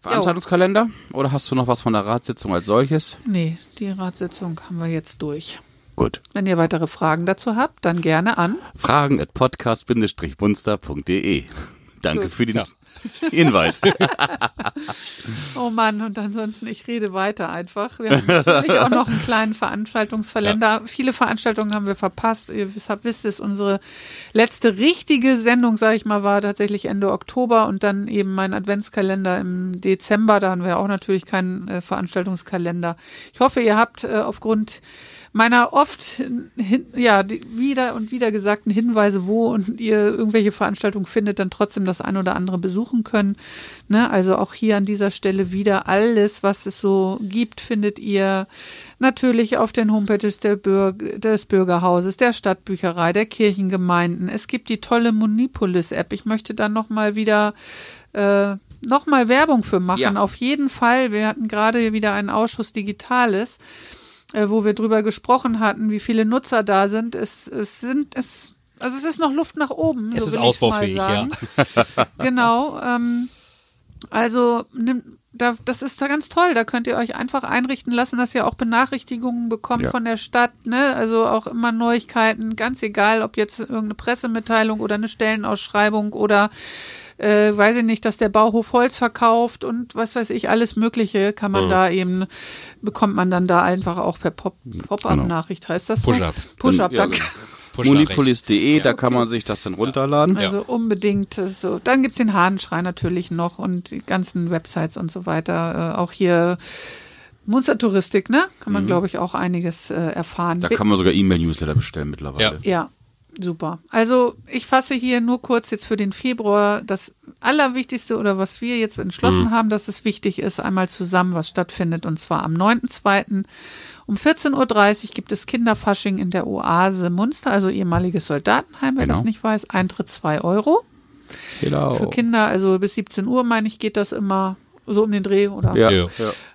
Veranstaltungskalender? Oder hast du noch was von der Ratssitzung als solches? Nee, die Ratssitzung haben wir jetzt durch. Gut. Wenn ihr weitere Fragen dazu habt, dann gerne an. Fragen at podcast-bunster.de. Danke Gut. für den Ja. Hinweis. Oh Mann, und ansonsten, ich rede weiter einfach. Wir haben natürlich auch noch einen kleinen Veranstaltungskalender. Viele Veranstaltungen haben wir verpasst. Ihr wisst es, unsere letzte richtige Sendung, sage ich mal, war tatsächlich Ende Oktober und dann eben mein Adventskalender im Dezember. Da haben wir auch natürlich keinen äh, Veranstaltungskalender. Ich hoffe, ihr habt äh, aufgrund meiner oft hin, ja wieder und wieder gesagten Hinweise, wo und ihr irgendwelche Veranstaltungen findet, dann trotzdem das ein oder andere besuchen können. Ne? Also auch hier an dieser Stelle wieder alles, was es so gibt, findet ihr natürlich auf den Homepages der Bürg des Bürgerhauses, der Stadtbücherei, der Kirchengemeinden. Es gibt die tolle Monipolis-App. Ich möchte dann noch mal wieder äh, noch mal Werbung für machen. Ja. Auf jeden Fall. Wir hatten gerade wieder einen Ausschuss Digitales äh, wo wir drüber gesprochen hatten, wie viele Nutzer da sind. Es, es sind es also es ist noch Luft nach oben. Es so ist ausbaufähig, ja. sagen. genau. Ähm, also nimm, da, das ist da ganz toll. Da könnt ihr euch einfach einrichten lassen, dass ihr auch Benachrichtigungen bekommt Ja. von der Stadt. Ne? Also auch immer Neuigkeiten, ganz egal, ob jetzt irgendeine Pressemitteilung oder eine Stellenausschreibung oder äh, weiß ich nicht, dass der Bauhof Holz verkauft und was weiß ich, alles Mögliche kann man da eben, bekommt man dann da einfach auch per Pop- Pop-Up-Nachricht, heißt das so? Push-up. Push-Up, Ja, danke. genau. Push-Nachricht. Munipolis.de, da kann man sich das dann runterladen. Also unbedingt äh, so. Dann gibt's den Hahnenschrei natürlich noch und die ganzen Websites und so weiter. Äh, auch hier Munstertouristik, ne? Kann man, glaube ich, auch einiges äh, erfahren. Mhm. Da kann man sogar E-Mail-Newsletter bestellen mittlerweile. ja, super. Also ich fasse hier nur kurz jetzt für den Februar das Allerwichtigste oder was wir jetzt entschlossen haben, dass es wichtig ist, einmal zusammen, was stattfindet. Und zwar am 9.2. um 14.30 Uhr gibt es Kinderfasching in der Oase Munster, also ehemaliges Soldatenheim, wer Genau. das nicht weiß. Eintritt 2 Euro. Genau. Für Kinder, also bis 17 Uhr, meine ich, geht das immer so um den Dreh oder Ja. Ja.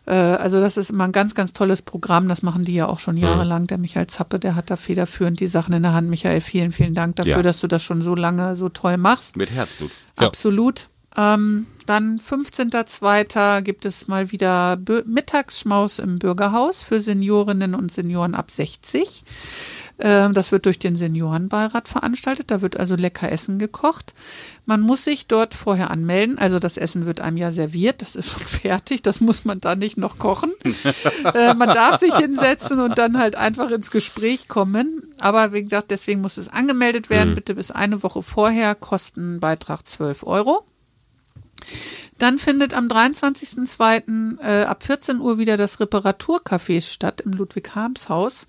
äh, also das ist immer ein ganz, ganz tolles Programm. Das machen die ja auch schon jahrelang. Der Michael Zappe, der hat da federführend die Sachen in der Hand. Michael, vielen, vielen Dank dafür, Ja. dass du das schon so lange so toll machst. Mit Herzblut. Ja. Absolut. Ähm, dann 15.02. gibt es mal wieder Mittagsschmaus im Bürgerhaus für Seniorinnen und Senioren ab 60. Ähm, das wird durch den Seniorenbeirat veranstaltet. Da wird also lecker Essen gekocht. Man muss sich dort vorher anmelden. Also das Essen wird einem ja serviert. Das ist schon fertig. Das muss man da nicht noch kochen. äh, man darf sich hinsetzen und dann halt einfach ins Gespräch kommen. Aber wie gesagt, deswegen muss es angemeldet werden. Bitte bis eine Woche vorher. Kostenbeitrag 12 Euro. Dann findet am 23.02. Äh, ab 14 Uhr wieder das Reparaturcafé statt im Ludwig-Harms-Haus.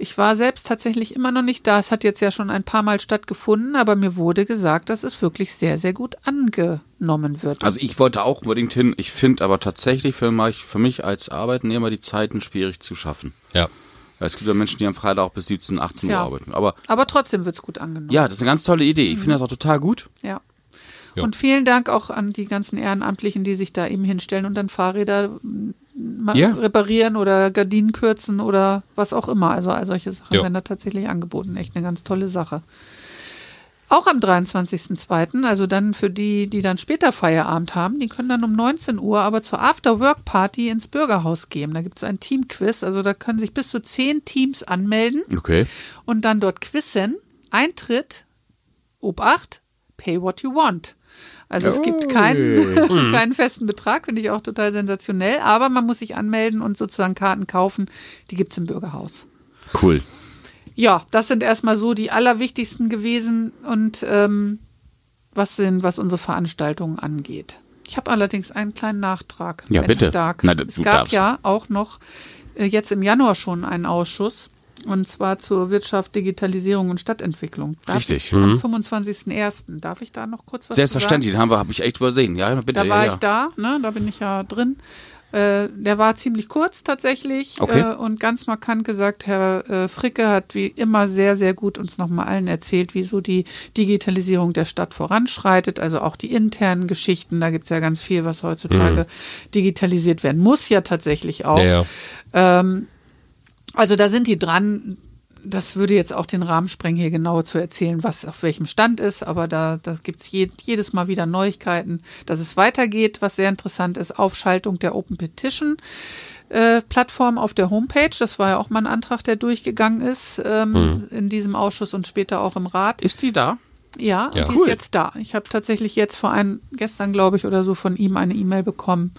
Ich war selbst tatsächlich immer noch nicht da. Es hat jetzt ja schon ein paar Mal stattgefunden, aber mir wurde gesagt, dass es wirklich sehr, sehr gut angenommen wird. Also ich wollte auch unbedingt hin. Ich finde aber tatsächlich für mich, für mich als Arbeitnehmer die Zeiten schwierig zu schaffen. Ja. Es gibt ja Menschen, die am Freitag auch bis 17, 18 Uhr Ja. arbeiten. Aber aber trotzdem wird es gut angenommen. ja, das ist eine ganz tolle Idee. Ich finde das auch total gut. Ja. Ja. Und vielen Dank auch an die ganzen Ehrenamtlichen, die sich da eben hinstellen und dann Fahrräder ma- Ja. reparieren oder Gardinen kürzen oder was auch immer. Also all solche Sachen Ja. werden da tatsächlich angeboten. Echt eine ganz tolle Sache. Auch am 23.02., also dann für die, die dann später Feierabend haben, die können dann um 19 Uhr aber zur After-Work-Party ins Bürgerhaus gehen. Da gibt es ein Teamquiz, also da können sich bis zu zehn Teams anmelden Okay. und dann dort quizzen. Eintritt, Obacht, pay what you want. Also es gibt keinen, keinen festen Betrag, finde ich auch total sensationell, aber man muss sich anmelden und sozusagen Karten kaufen. Die gibt es im Bürgerhaus. Cool. Ja, das sind erstmal so die allerwichtigsten gewesen und ähm, was sind, was unsere Veranstaltungen angeht. Ich habe allerdings einen kleinen Nachtrag. Ja, bitte. Na, es gab darfst. ja auch noch äh, jetzt im Januar schon einen Ausschuss und zwar zur Wirtschaft, Digitalisierung und Stadtentwicklung. Darf Richtig. Ich, Am 25.01. Darf ich da noch kurz was Selbstverständlich, den haben wir, habe ich echt übersehen. Ja, bitte. sagen? Da war ja, ich da, ne? da bin ich ja drin. Äh, der war ziemlich kurz tatsächlich Okay. äh, und ganz markant gesagt, Herr äh, Fricke hat wie immer sehr, sehr gut uns nochmal allen erzählt, wieso die Digitalisierung der Stadt voranschreitet, also auch die internen Geschichten, da gibt's ja ganz viel, was heutzutage digitalisiert werden muss, ja tatsächlich auch. Ja, ja. Also da sind die dran. Das würde jetzt auch den Rahmen sprengen, hier genau zu erzählen, was auf welchem Stand ist. Aber da, da gibt es je, jedes Mal wieder Neuigkeiten, dass es weitergeht, was sehr interessant ist. Aufschaltung der Open Petition. äh, Plattform auf der Homepage. Das war ja auch mal ein Antrag, der durchgegangen ist ähm, in diesem Ausschuss und später auch im Rat. Ist die da? Ja, Ja. die Cool. ist jetzt da. Ich habe tatsächlich jetzt vor ein, gestern, glaube ich, oder so von ihm eine E-Mail bekommen,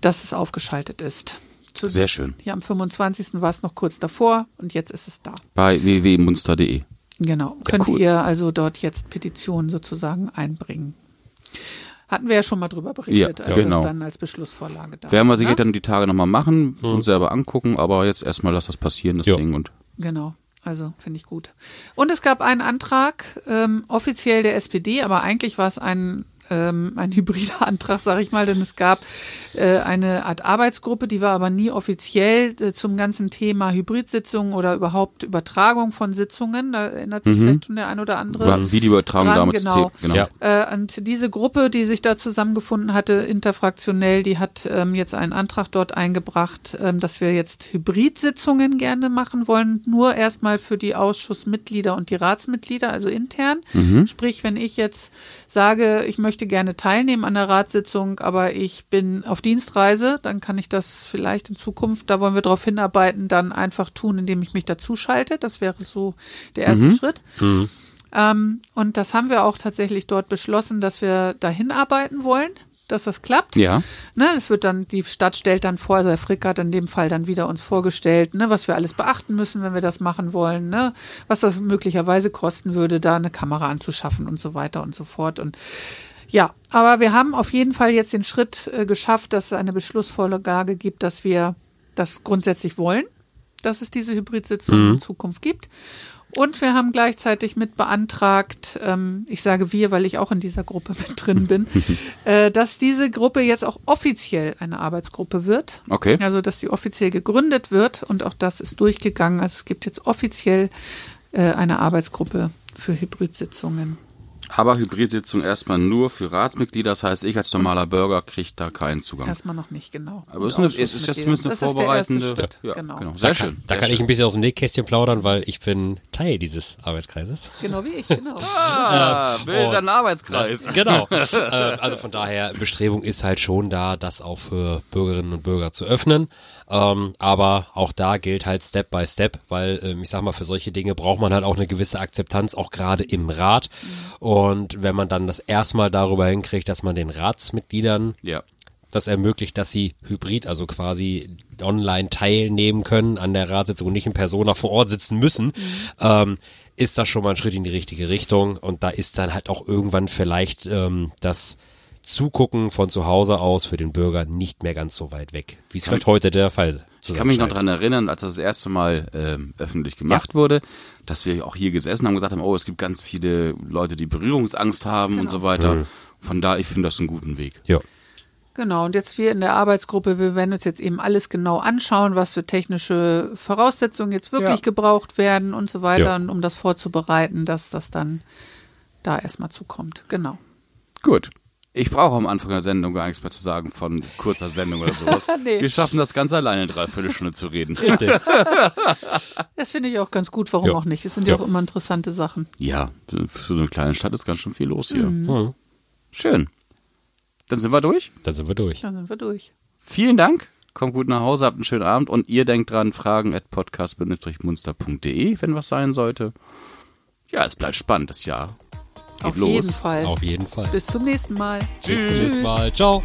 dass es aufgeschaltet ist. Zu, Sehr schön. Hier am 25. war es noch kurz davor und jetzt ist es da. Bei www.munster.de. Genau. Könnt cool. ihr also dort jetzt Petitionen sozusagen einbringen. Hatten wir ja schon mal drüber berichtet, Ja, als genau. es dann als Beschlussvorlage da Werden wir sicher ne? dann die Tage nochmal machen, uns selber angucken, aber jetzt erstmal lass das passieren, das Ja. Ding. Und Genau, also finde ich gut. Und es gab einen Antrag, ähm, offiziell der SPD, aber eigentlich war es ein, ähm, ein hybrider Antrag, sage ich mal, denn es gab äh, eine Art Arbeitsgruppe, die war aber nie offiziell äh, zum ganzen Thema Hybridsitzungen oder überhaupt Übertragung von Sitzungen. Da erinnert sich vielleicht schon der ein oder andere. oder Videoübertragung dran, damals. genau. Genau. Ja. Äh, und diese Gruppe, die sich da zusammengefunden hatte, interfraktionell, die hat ähm, jetzt einen Antrag dort eingebracht, ähm, dass wir jetzt Hybridsitzungen gerne machen wollen, nur erstmal für die Ausschussmitglieder und die Ratsmitglieder, also intern. Sprich, wenn ich jetzt sage, ich möchte gerne teilnehmen an der Ratssitzung, aber ich bin auf Dienstreise, dann kann ich das vielleicht in Zukunft, da wollen wir darauf hinarbeiten, dann einfach tun, indem ich mich dazu schalte. Das wäre so der erste Schritt. Ähm, und das haben wir auch tatsächlich dort beschlossen, dass wir dahin arbeiten wollen, dass das klappt. Ja. Ne, das wird dann, die Stadt stellt dann vor, also Herr Frick hat in dem Fall dann wieder uns vorgestellt, ne, was wir alles beachten müssen, wenn wir das machen wollen, ne, was das möglicherweise kosten würde, da eine Kamera anzuschaffen und so weiter und so fort. Und ja, aber wir haben auf jeden Fall jetzt den Schritt äh, geschafft, dass es eine Beschlussvorlage gibt, dass wir das grundsätzlich wollen, dass es diese Hybridsitzung in Zukunft gibt. Und wir haben gleichzeitig mit beantragt, ähm, ich sage wir, weil ich auch in dieser Gruppe mit drin bin, äh, dass diese Gruppe jetzt auch offiziell eine Arbeitsgruppe wird. Okay. Also, dass sie offiziell gegründet wird und auch das ist durchgegangen. Also es gibt jetzt offiziell äh, eine Arbeitsgruppe für Hybridsitzungen. Aber Hybridsitzung erstmal nur für Ratsmitglieder, das heißt, ich als normaler Bürger kriege da keinen Zugang. Erstmal noch nicht genau. Aber es ist, eine, es ist jetzt zumindest eine Das ist der vorbereitende. erste Schritt. Ja, genau. genau. Da Sehr kann, schön. da sehr kann ich schön. ein bisschen aus dem Nähkästchen plaudern, weil ich bin Teil dieses Arbeitskreises. genau wie ich, genau. Ah, bildet einen Arbeitskreis. Genau. äh, also von daher, Bestrebung ist halt schon da, das auch für Bürgerinnen und Bürger zu öffnen. Ähm, aber auch da gilt halt Step by Step, weil ähm, ich sag mal, für solche Dinge braucht man halt auch eine gewisse Akzeptanz, auch gerade im Rat. Und wenn man dann das erstmal darüber hinkriegt, dass man den Ratsmitgliedern Ja. das ermöglicht, dass sie hybrid, also quasi online teilnehmen können an der Ratssitzung und nicht in Persona vor Ort sitzen müssen, ähm, ist das schon mal ein Schritt in die richtige Richtung. Und da ist dann halt auch irgendwann vielleicht ähm, das Zugucken von zu Hause aus für den Bürger nicht mehr ganz so weit weg, wie es vielleicht heute der Fall ist. Ich kann mich noch dran erinnern, als das, das erste Mal ähm, öffentlich gemacht wurde, dass wir auch hier gesessen haben und gesagt haben, oh, es gibt ganz viele Leute, die Berührungsangst haben und so weiter. Von da, ich finde das einen guten Weg. Ja. Genau, und jetzt wir in der Arbeitsgruppe, wir werden uns jetzt eben alles genau anschauen, was für technische Voraussetzungen jetzt wirklich Ja. gebraucht werden und so weiter, Ja. und um das vorzubereiten, dass das dann da erstmal zukommt. Genau. Gut. Ich brauche am Anfang der Sendung gar nichts mehr zu sagen von kurzer Sendung oder sowas. Nee. Wir schaffen das ganz alleine, eine Dreiviertelstunde zu reden. Richtig. Das finde ich auch ganz gut, warum Ja. auch nicht? Es sind ja Ja. auch immer interessante Sachen. Ja, für so eine kleine Stadt ist ganz schön viel los hier. Mhm. Schön. Dann sind wir durch. Dann sind wir durch. Da sind wir durch. Vielen Dank. Kommt gut nach Hause, habt einen schönen Abend und ihr denkt dran, fragen at podcast-munster.de, wenn was sein sollte. Ja, es bleibt spannend, das Jahr. Geht Auf los. jeden Fall. Auf jeden Fall. Bis zum nächsten Mal. Bis zum nächsten Mal. Ciao.